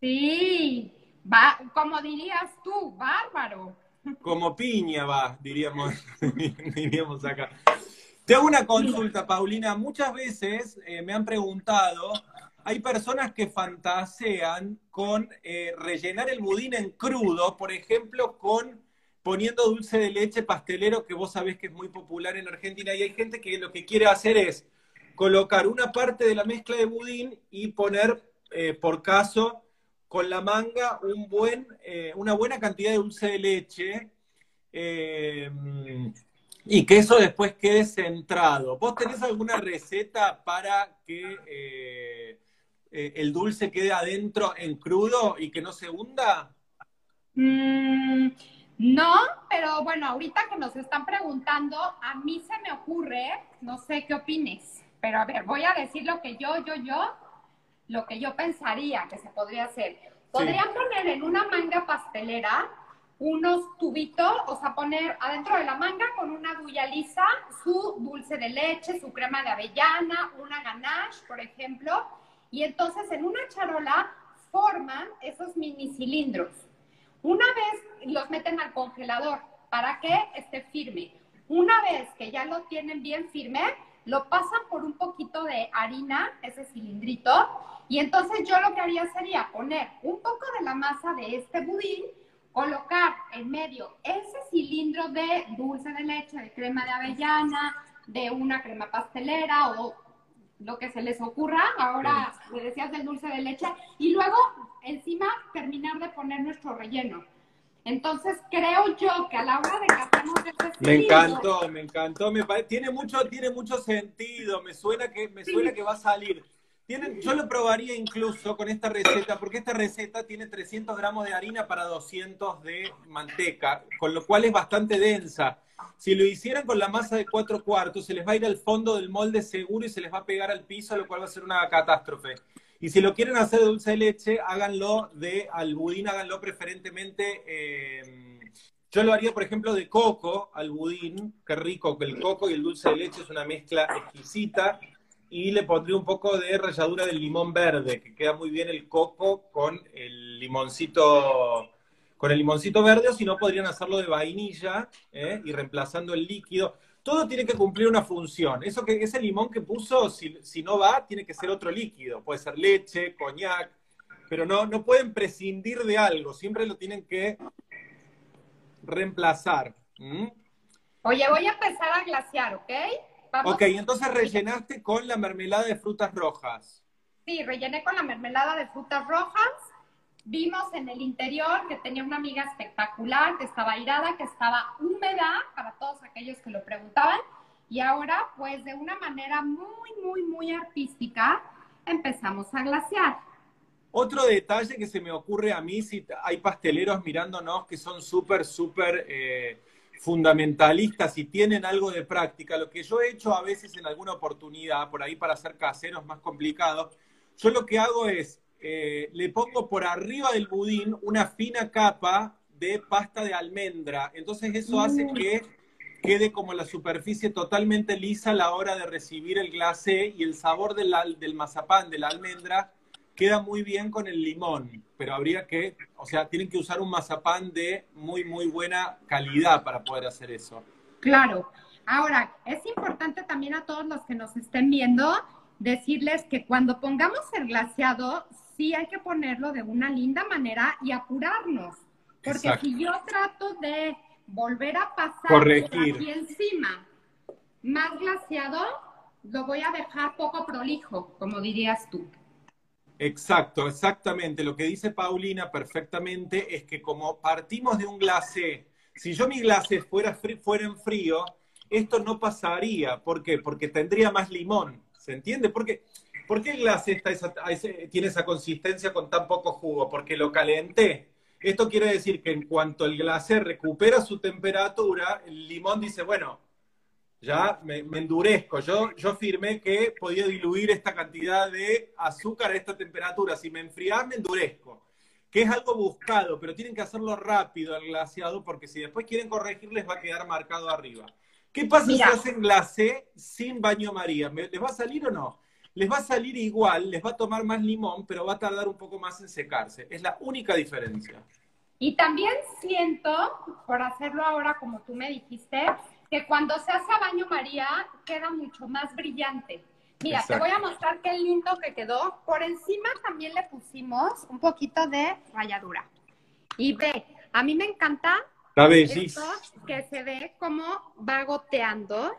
Sí, va, como dirías tú, bárbaro. Como piña va, diríamos, diríamos acá. Te hago una consulta, Paulina. Muchas veces eh, me han preguntado, hay personas que fantasean con eh, rellenar el budín en crudo, por ejemplo, con poniendo dulce de leche pastelero, que vos sabés que es muy popular en Argentina, y hay gente que lo que quiere hacer es colocar una parte de la mezcla de budín y poner, eh, por caso, con la manga eh, una buena cantidad de dulce de leche y que eso después quede centrado. ¿Vos tenés alguna receta para que eh, el dulce quede adentro en crudo y que no se hunda? Mm, no, pero bueno, ahorita que nos están preguntando, a mí se me ocurre, no sé qué opines, pero a ver, voy a decir lo que yo, yo, yo, lo que yo pensaría que se podría hacer. Podrían poner en una manga pastelera unos tubitos, o sea, poner adentro de la manga con una duya lisa su dulce de leche, su crema de avellana, una ganache, por ejemplo, y entonces en una charola forman esos mini cilindros. Una vez los meten al congelador para que esté firme. Una vez que ya lo tienen bien firme, lo pasan por un poquito de harina, ese cilindrito, y entonces yo lo que haría sería poner un poco de la masa de este budín, colocar en medio ese cilindro de dulce de leche, de crema de avellana, de una crema pastelera o lo que se les ocurra. Ahora me decías del dulce de leche y luego encima terminar de poner nuestro relleno. Entonces creo yo que a la hora de que hacemos ese Me encantó, me encantó, me pare- tiene mucho, tiene mucho sentido, me suena que, me suena que va a salir. Tienen, yo lo probaría incluso con esta receta, porque esta receta tiene 300 gramos de harina para 200 de manteca, con lo cual es bastante densa. Si lo hicieran con la masa de cuatro cuartos, se les va a ir al fondo del molde seguro y se les va a pegar al piso, lo cual va a ser una catástrofe. Y si lo quieren hacer de dulce de leche, háganlo de al budín, háganlo preferentemente. eh, yo lo haría, por ejemplo, de coco al. Qué rico que el coco y el dulce de leche es una mezcla exquisita. Y le pondría un poco de ralladura del limón verde, que queda muy bien el coco con el limoncito, con el limoncito verde, o si no, podrían hacerlo de vainilla ¿eh? y reemplazando el líquido. Todo tiene que cumplir una función. Eso que ese limón que puso, si, si no va, tiene que ser otro líquido. Puede ser leche, coñac, pero no, no pueden prescindir de algo. Siempre lo tienen que reemplazar. ¿Mm? Oye, voy a empezar a glaciar, ¿ok? Vamos. Ok, entonces rellenaste con la mermelada de frutas rojas. Sí, rellené con la mermelada de frutas rojas. Vimos en el interior que tenía una amiga espectacular, que estaba airada, que estaba húmeda, para todos aquellos que lo preguntaban. Y ahora, pues de una manera muy, muy, muy artística, empezamos a glaciar. Otro detalle que se me ocurre a mí, si hay pasteleros mirándonos que son súper, súper eh, fundamentalistas y tienen algo de práctica, lo que yo he hecho a veces en alguna oportunidad, por ahí para hacer caseros más complicados, yo lo que hago es, eh, le pongo por arriba del budín una fina capa de pasta de almendra. Entonces eso hace mm. que quede como la superficie totalmente lisa a la hora de recibir el glacé y el sabor del, del mazapán, de la almendra, queda muy bien con el limón, pero habría que, o sea, tienen que usar un mazapán de muy, muy buena calidad para poder hacer eso. Claro. Ahora, es importante también a todos los que nos estén viendo decirles que cuando pongamos el glaseado, sí hay que ponerlo de una linda manera y apurarnos. Porque si yo trato de volver a pasar Corregir. aquí encima más glaseado, lo voy a dejar poco prolijo, como dirías tú. Exacto, exactamente. Lo que dice Paulina perfectamente es que como partimos de un glacé, si yo mi glacé fuera, fuera en frío, esto no pasaría. ¿Por qué? Porque tendría más limón. ¿Se entiende? Porque, ¿Por qué el glacé está tiene esa consistencia con tan poco jugo? Porque lo calenté. Esto quiere decir que en cuanto el glacé recupera su temperatura, el limón dice, bueno, ya me, endurezco. Yo, yo firmé que podía diluir esta cantidad de azúcar a esta temperatura. Si me enfriás, me endurezco. Que es algo buscado, pero tienen que hacerlo rápido el glaseado, porque si después quieren corregir, les va a quedar marcado arriba. ¿Qué pasa si hacen glacé sin baño María? ¿Les va a salir o no? Les va a salir igual, les va a tomar más limón, pero va a tardar un poco más en secarse. Es la única diferencia. Y también siento, por hacerlo ahora como tú me dijiste, que cuando se hace a baño María queda mucho más brillante. Mira, te voy a mostrar qué lindo que quedó. Por encima también le pusimos un poquito de ralladura. Y ve, a mí me encanta esto que se ve como va goteando.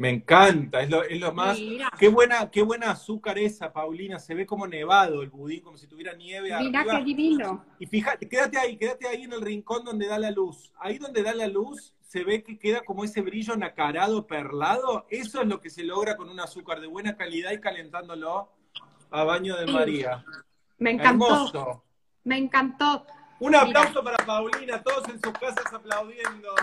Me encanta, es lo, es lo más. Qué buena, qué buena azúcar esa, Paulina. Se ve como nevado el budín, como si tuviera nieve Mira qué divino. Y fíjate, quédate ahí, quédate ahí en el rincón donde da la luz. Ahí donde da la luz, se ve que queda como ese brillo nacarado, perlado. Eso es lo que se logra con un azúcar de buena calidad y calentándolo a baño de María. Me encantó. Me encantó. Un aplauso para Paulina, todos en sus casas aplaudiendo.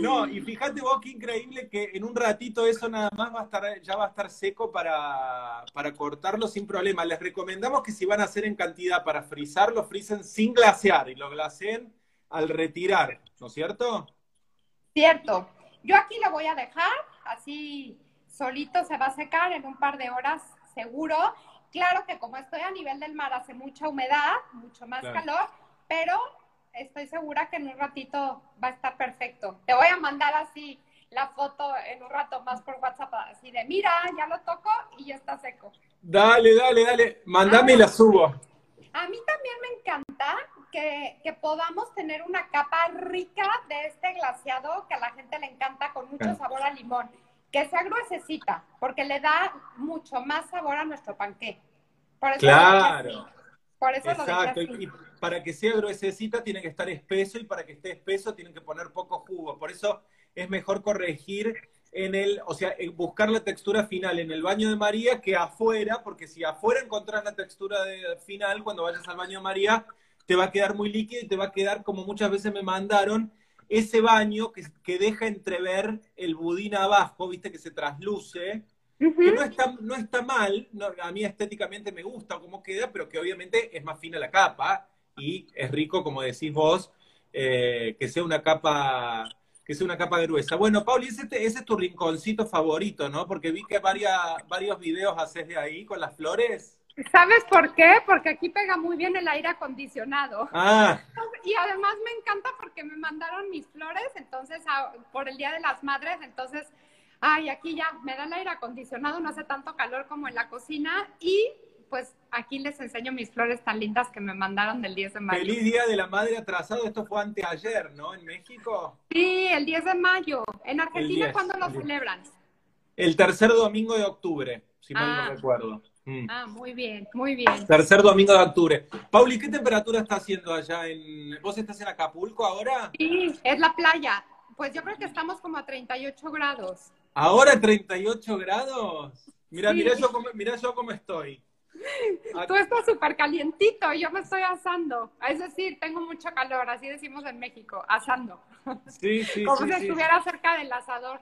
No, y fíjate vos qué increíble que en un ratito eso nada más va a estar, ya va a estar seco para, cortarlo sin problema. Les recomendamos que si van a hacer en cantidad para frizarlo, frisen sin glasear y lo glaseen al retirar, ¿no es cierto? Cierto. Yo aquí lo voy a dejar, así solito se va a secar en un par de horas seguro. Claro que como estoy a nivel del mar hace mucha humedad, mucho más calor, pero estoy segura que en un ratito va a estar perfecto. Te voy a mandar así la foto en un rato más por WhatsApp, así de, mira, ya lo toco y ya está seco. Dale, dale, dale, mándame y la subo. A mí también me encanta que, que, podamos tener una capa rica de este glaciado que a la gente le encanta con mucho sabor a limón, que sea gruesecita, porque le da mucho más sabor a nuestro panqué. Por eso claro. Por eso Exacto, y, para que sea gruesecita tiene que estar espeso y para que esté espeso tienen que poner poco jugo. Por eso es mejor corregir en el, o sea, buscar la textura final en el baño de María que afuera, porque si afuera encontrás la textura de, final, cuando vayas al baño de María, te va a quedar muy líquido y te va a quedar, como muchas veces me mandaron, ese baño que, que deja entrever el budín abajo, viste, que se trasluce, que no está, no está mal, a mí estéticamente me gusta cómo queda, pero que obviamente es más fina la capa y es rico, como decís vos, eh, que sea una capa que sea una capa gruesa. Bueno, Pauli, ese, ese, es tu rinconcito favorito, ¿no? Porque vi que varias, varios videos haces de ahí con las flores. ¿Sabes por qué? Porque aquí pega muy bien el aire acondicionado. Ah. Y además me encanta porque me mandaron mis flores, entonces, por el Día de las Madres, entonces ay, aquí ya me da el aire acondicionado, no hace tanto calor como en la cocina y pues aquí les enseño mis flores tan lindas que me mandaron del 10 de mayo. Feliz Día de la Madre atrasado, esto fue anteayer, ¿no? En México. Sí, el 10 de mayo. ¿En Argentina 10, cuándo lo el 10. celebran? El tercer domingo de octubre, si mal Ah. no recuerdo. Mm. Ah, muy bien, muy bien. Tercer domingo de octubre. Pauli, ¿qué temperatura está haciendo allá en... ¿Vos estás en Acapulco ahora? Sí, es la playa. Pues yo creo que estamos como a 38 grados. ¿Ahora 38 grados? Mira, Sí. mira yo cómo, mira yo cómo estoy. Tú estás súper calientito, yo me estoy asando. Es decir, tengo mucho calor, así decimos en México, asando. Sí, sí, Como sí, si sí. estuviera cerca del asador.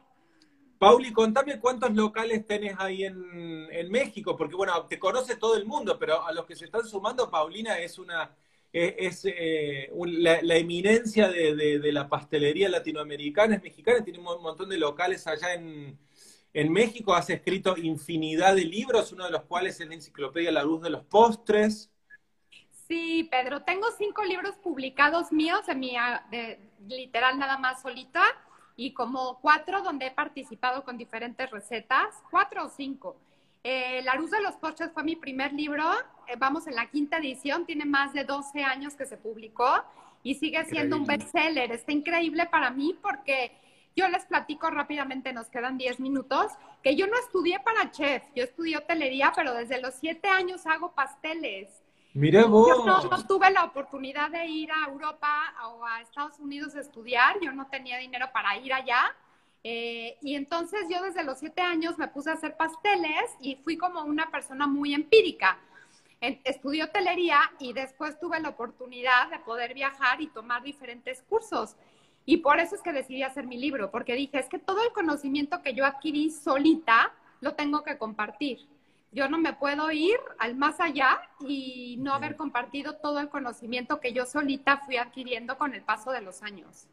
Pauli, contame cuántos locales tenés ahí en, en México, porque bueno, te conoce todo el mundo, pero a los que se están sumando, Paulina es una es, eh, la, la eminencia de, la pastelería latinoamericana, es mexicana, tiene un montón de locales allá en, México, has escrito infinidad de libros, uno de los cuales es la enciclopedia La Luz de los Postres. Sí, Pedro, tengo cinco libros publicados míos mi, de, literal nada más solita y como cuatro donde he participado con diferentes recetas, cuatro o cinco. Eh, la Luz de los Postres fue mi primer libro, eh, vamos en la quinta edición, tiene más de 12 años que se publicó y sigue siendo un Increíble. bestseller. Está increíble para mí porque yo les platico rápidamente, nos quedan 10 minutos, que yo no estudié para chef, yo estudié hotelería, pero desde los 7 años hago pasteles. Mirá Yo vos. no, no tuve la oportunidad de ir a Europa o a Estados Unidos a estudiar, yo no tenía dinero para ir allá. Eh, y entonces yo desde los siete años me puse a hacer pasteles y fui como una persona muy empírica. Estudié hotelería y después tuve la oportunidad de poder viajar y tomar diferentes cursos. Y por eso es que decidí hacer mi libro, porque dije, es que todo el conocimiento que yo adquirí solita lo tengo que compartir. Yo no me puedo ir al más allá y no haber compartido todo el conocimiento que yo solita fui adquiriendo con el paso de los años.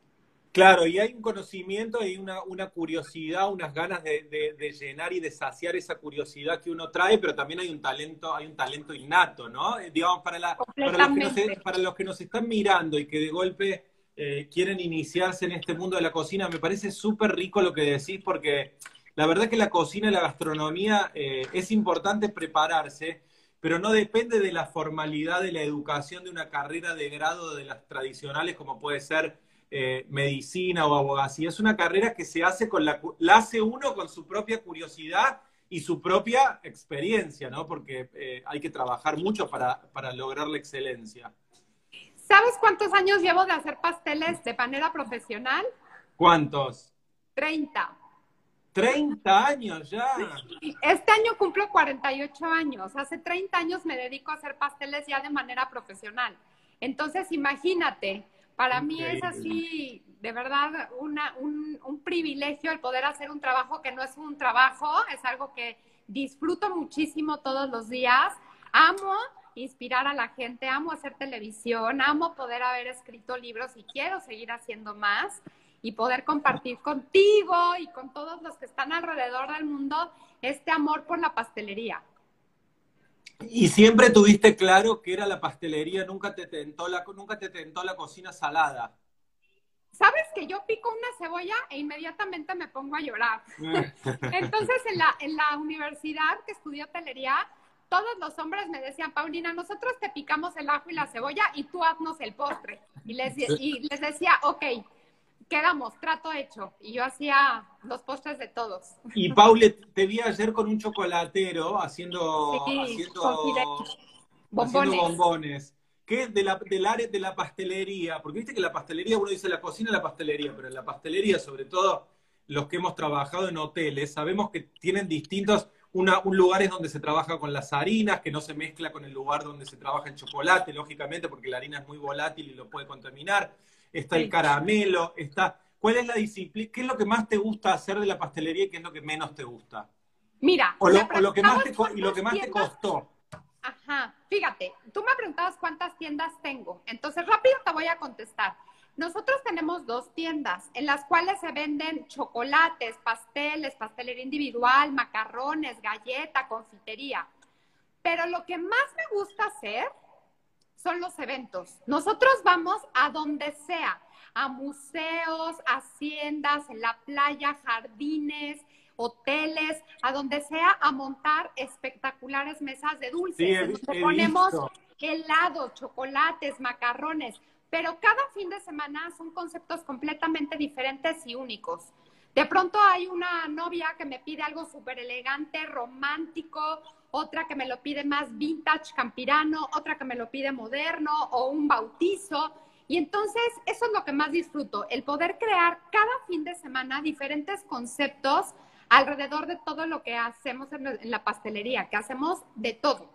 Claro, y hay un conocimiento y una, una curiosidad, unas ganas de, de- de llenar y de saciar esa curiosidad que uno trae, pero también hay un talento, hay un talento innato, ¿no? Eh, Digamos, para, la, para, los, que nos, para los que nos están mirando y que de golpe eh, quieren iniciarse en este mundo de la cocina, me parece súper rico lo que decís, porque la verdad que la cocina y la gastronomía eh, es importante prepararse, pero no depende de la formalidad de la educación de una carrera de grado de las tradicionales como puede ser eh, medicina o abogacía. Es una carrera que se hace con la, la hace uno con su propia curiosidad y su propia experiencia, ¿no? Porque eh, hay que trabajar mucho para, para lograr la excelencia. ¿Sabes cuántos años llevo de hacer pasteles de manera profesional? ¿Cuántos? 30. 30 años ya. Este año cumplo 48 años. Hace 30 años me dedico a hacer pasteles ya de manera profesional. Entonces, imagínate, para mí es así, de verdad, una, un, un privilegio el poder hacer un trabajo que no es un trabajo, es algo que disfruto muchísimo todos los días. Amo inspirar a la gente, amo hacer televisión, amo poder haber escrito libros y quiero seguir haciendo más y poder compartir contigo y con todos los que están alrededor del mundo este amor por la pastelería. Y siempre tuviste claro que era la pastelería, nunca te tentó la, nunca te tentó la cocina salada. ¿Sabes que yo pico una cebolla e inmediatamente me pongo a llorar? Entonces, en la, en la universidad que estudié hotelería, todos los hombres me decían, Paulina, nosotros te picamos el ajo y la cebolla y tú haznos el postre. Y les, y les decía, ok, quedamos, trato hecho. Y yo hacía los postres de todos. Y Paule, te vi ayer con un chocolatero haciendo, Sí, haciendo, confidente. haciendo Bombones. bombones. ¿Qué es de la, del área de la pastelería? Porque viste que la pastelería, uno dice la cocina y la pastelería, pero en la pastelería, sobre todo los que hemos trabajado en hoteles, sabemos que tienen distintos, una, un lugares donde se trabaja con las harinas, que no se mezcla con el lugar donde se trabaja el chocolate, lógicamente, porque la harina es muy volátil y lo puede contaminar. Está el caramelo, está... ¿Cuál es la disciplina? ¿Qué es lo que más te gusta hacer de la pastelería y qué es lo que menos te gusta? Mira, O lo, me o lo que más te, y lo que más te costó. Ajá, fíjate, tú me preguntabas cuántas tiendas tengo. Entonces, rápido te voy a contestar. Nosotros tenemos dos tiendas en las cuales se venden chocolates, pasteles, pastelería individual, macarrones, galleta, confitería. Pero lo que más me gusta hacer son los eventos. Nosotros vamos a donde sea, a museos, haciendas, en la playa, jardines. hoteles, a donde sea, a montar espectaculares mesas de dulces. Sí, he- en donde he ponemos visto. helados, chocolates, macarrones, pero cada fin de semana son conceptos completamente diferentes y únicos. De pronto hay una novia que me pide algo súper elegante, romántico, otra que me lo pide más vintage, campirano, otra que me lo pide moderno o un bautizo. Y entonces eso es lo que más disfruto, el poder crear cada fin de semana diferentes conceptos alrededor de todo lo que hacemos en, la pastelería, que hacemos de todo.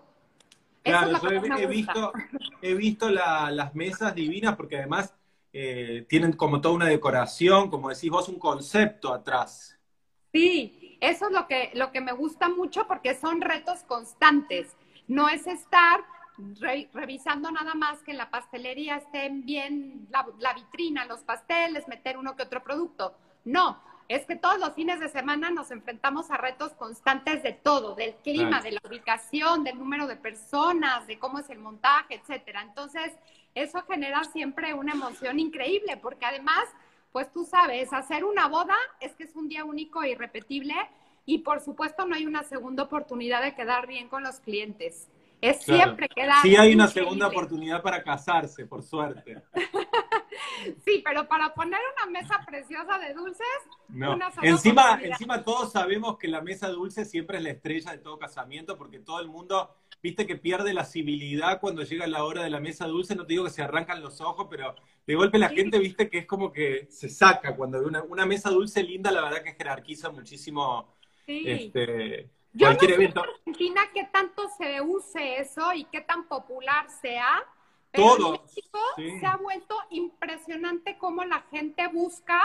Eso Claro, es lo yo que he, visto, he visto la- las mesas divinas porque además eh, tienen como toda una decoración, como decís vos, un concepto atrás. Sí, eso es lo que, lo que me gusta mucho porque son retos constantes. No es estar re- revisando nada más que en la pastelería estén bien la, la vitrina, los pasteles, meter uno que otro producto. No, es que todos los fines de semana nos enfrentamos a retos constantes de todo, del clima, de la ubicación, del número de personas, de cómo es el montaje, etcétera. Entonces, eso genera siempre una emoción increíble porque además pues tú sabes, hacer una boda es que es un día único e irrepetible y por supuesto no hay una segunda oportunidad de quedar bien con los clientes. Es Claro. siempre quedar Sí hay una increíble. segunda oportunidad para casarse, por suerte. Sí, pero para poner una mesa preciosa de dulces, No. Una sola Encima, encima todos sabemos que la mesa dulce siempre es la estrella de todo casamiento porque todo el mundo, viste que pierde la civilidad cuando llega la hora de la mesa dulce, no te digo que se arrancan los ojos, pero de golpe la Sí. gente, viste que es como que se saca cuando una, una mesa dulce linda, la verdad que jerarquiza muchísimo sí. este, Yo no cualquier sé evento. en Argentina qué tanto se use eso y qué tan popular sea. Pero Todo, en México sí. se ha vuelto impresionante cómo la gente busca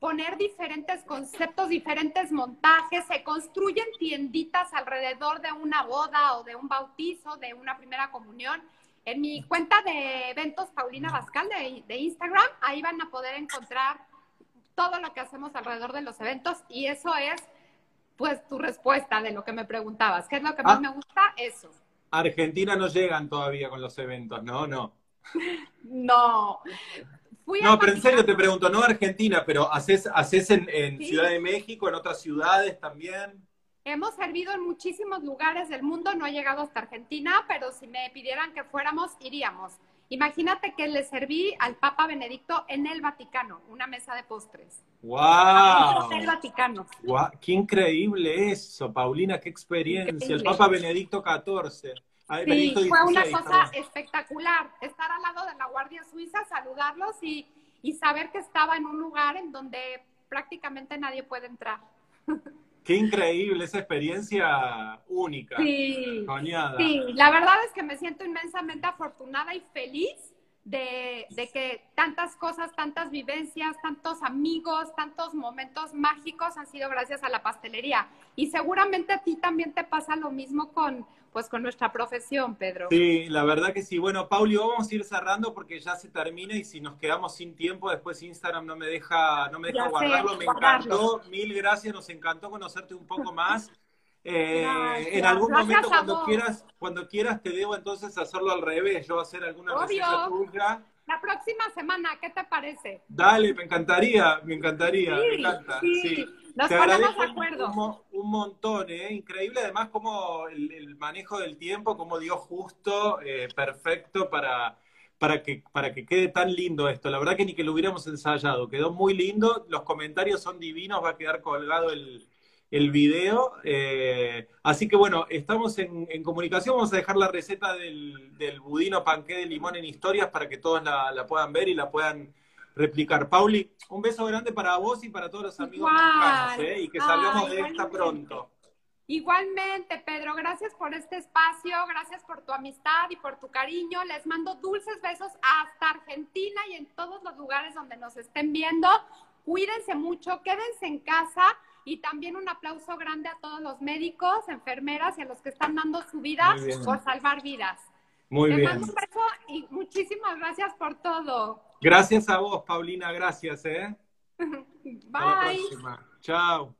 poner diferentes conceptos, diferentes montajes, se construyen tienditas alrededor de una boda o de un bautizo, de una primera comunión. En mi cuenta de eventos Paulina Bascal de, de Instagram, ahí van a poder encontrar todo lo que hacemos alrededor de los eventos y eso es pues tu respuesta de lo que me preguntabas. ¿Qué es lo que más Ah. me gusta? Eso. Argentina no llegan todavía con los eventos, no, no. No. Fui No, pero en serio te pregunto, no Argentina, pero haces, haces en, en Sí. Ciudad de México, en otras ciudades también. Hemos servido en muchísimos lugares del mundo, no he llegado hasta Argentina, pero si me pidieran que fuéramos, iríamos. Imagínate que le serví al Papa Benedicto en el Vaticano, una mesa de postres. ¡Wow! En el Vaticano. Guau, ¡Qué increíble eso, Paulina! ¡Qué experiencia! El Increíble. Papa Benedicto XIV. Ay, Sí, Benedicto fue una cosa espectacular, estar al lado de la Guardia Suiza, saludarlos y, y saber que estaba en un lugar en donde prácticamente nadie puede entrar. ¡Qué increíble! Esa experiencia única. Sí. Soñada. Sí, la verdad es que me siento inmensamente afortunada y feliz de, de que tantas cosas, tantas vivencias, tantos amigos, tantos momentos mágicos han sido gracias a la pastelería. Y seguramente a ti también te pasa lo mismo con, pues, con nuestra profesión, Pedro. Sí, la verdad que sí. Bueno, Paulio, vamos a ir cerrando porque ya se termina y si nos quedamos sin tiempo, después Instagram no me deja, no me deja Ya sé, guardarlo. Me guardarlo. encantó, mil gracias, nos encantó conocerte un poco más. Eh, Gracias. en algún momento cuando quieras, cuando quieras te debo entonces hacerlo al revés, yo hacer alguna Obvio. receta tuya. La próxima semana, ¿qué te parece? Dale, me encantaría, me encantaría, me encanta. sí. sí. Nos Te ponemos de acuerdo. Un, mo- un montón, ¿eh? Increíble, además, como el, el manejo del tiempo, como dio justo, eh, perfecto para, para, que, para que quede tan lindo esto. La verdad que ni que lo hubiéramos ensayado, quedó muy lindo, los comentarios son divinos, va a quedar colgado el, el video. eh, así que bueno, estamos en, en comunicación, vamos a dejar la receta del, del budino panqué de limón en historias para que todos la, la puedan ver y la puedan replicar. Pauli, un beso grande para vos y para todos los amigos mexicanos, ¿eh? y que salgamos Ay, de esta pronto. Igualmente, Pedro, gracias por este espacio, gracias por tu amistad y por tu cariño. Les mando dulces besos hasta Argentina y en todos los lugares donde nos estén viendo. Cuídense mucho, quédense en casa y también un aplauso grande a todos los médicos, enfermeras y a los que están dando su vida por salvar vidas. Muy Les bien. mando un beso y muchísimas gracias por todo. Gracias a vos, Paulina, gracias, ¿eh? Hasta la Bye. próxima. Chao.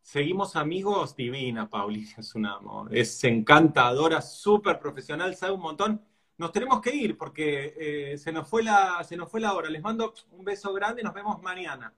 Seguimos amigos, divina, Paulina, es un amor. Es encantadora, súper profesional, sabe un montón. Nos tenemos que ir porque eh, se, nos fue la, se nos fue la hora. Les mando un beso grande y nos vemos mañana.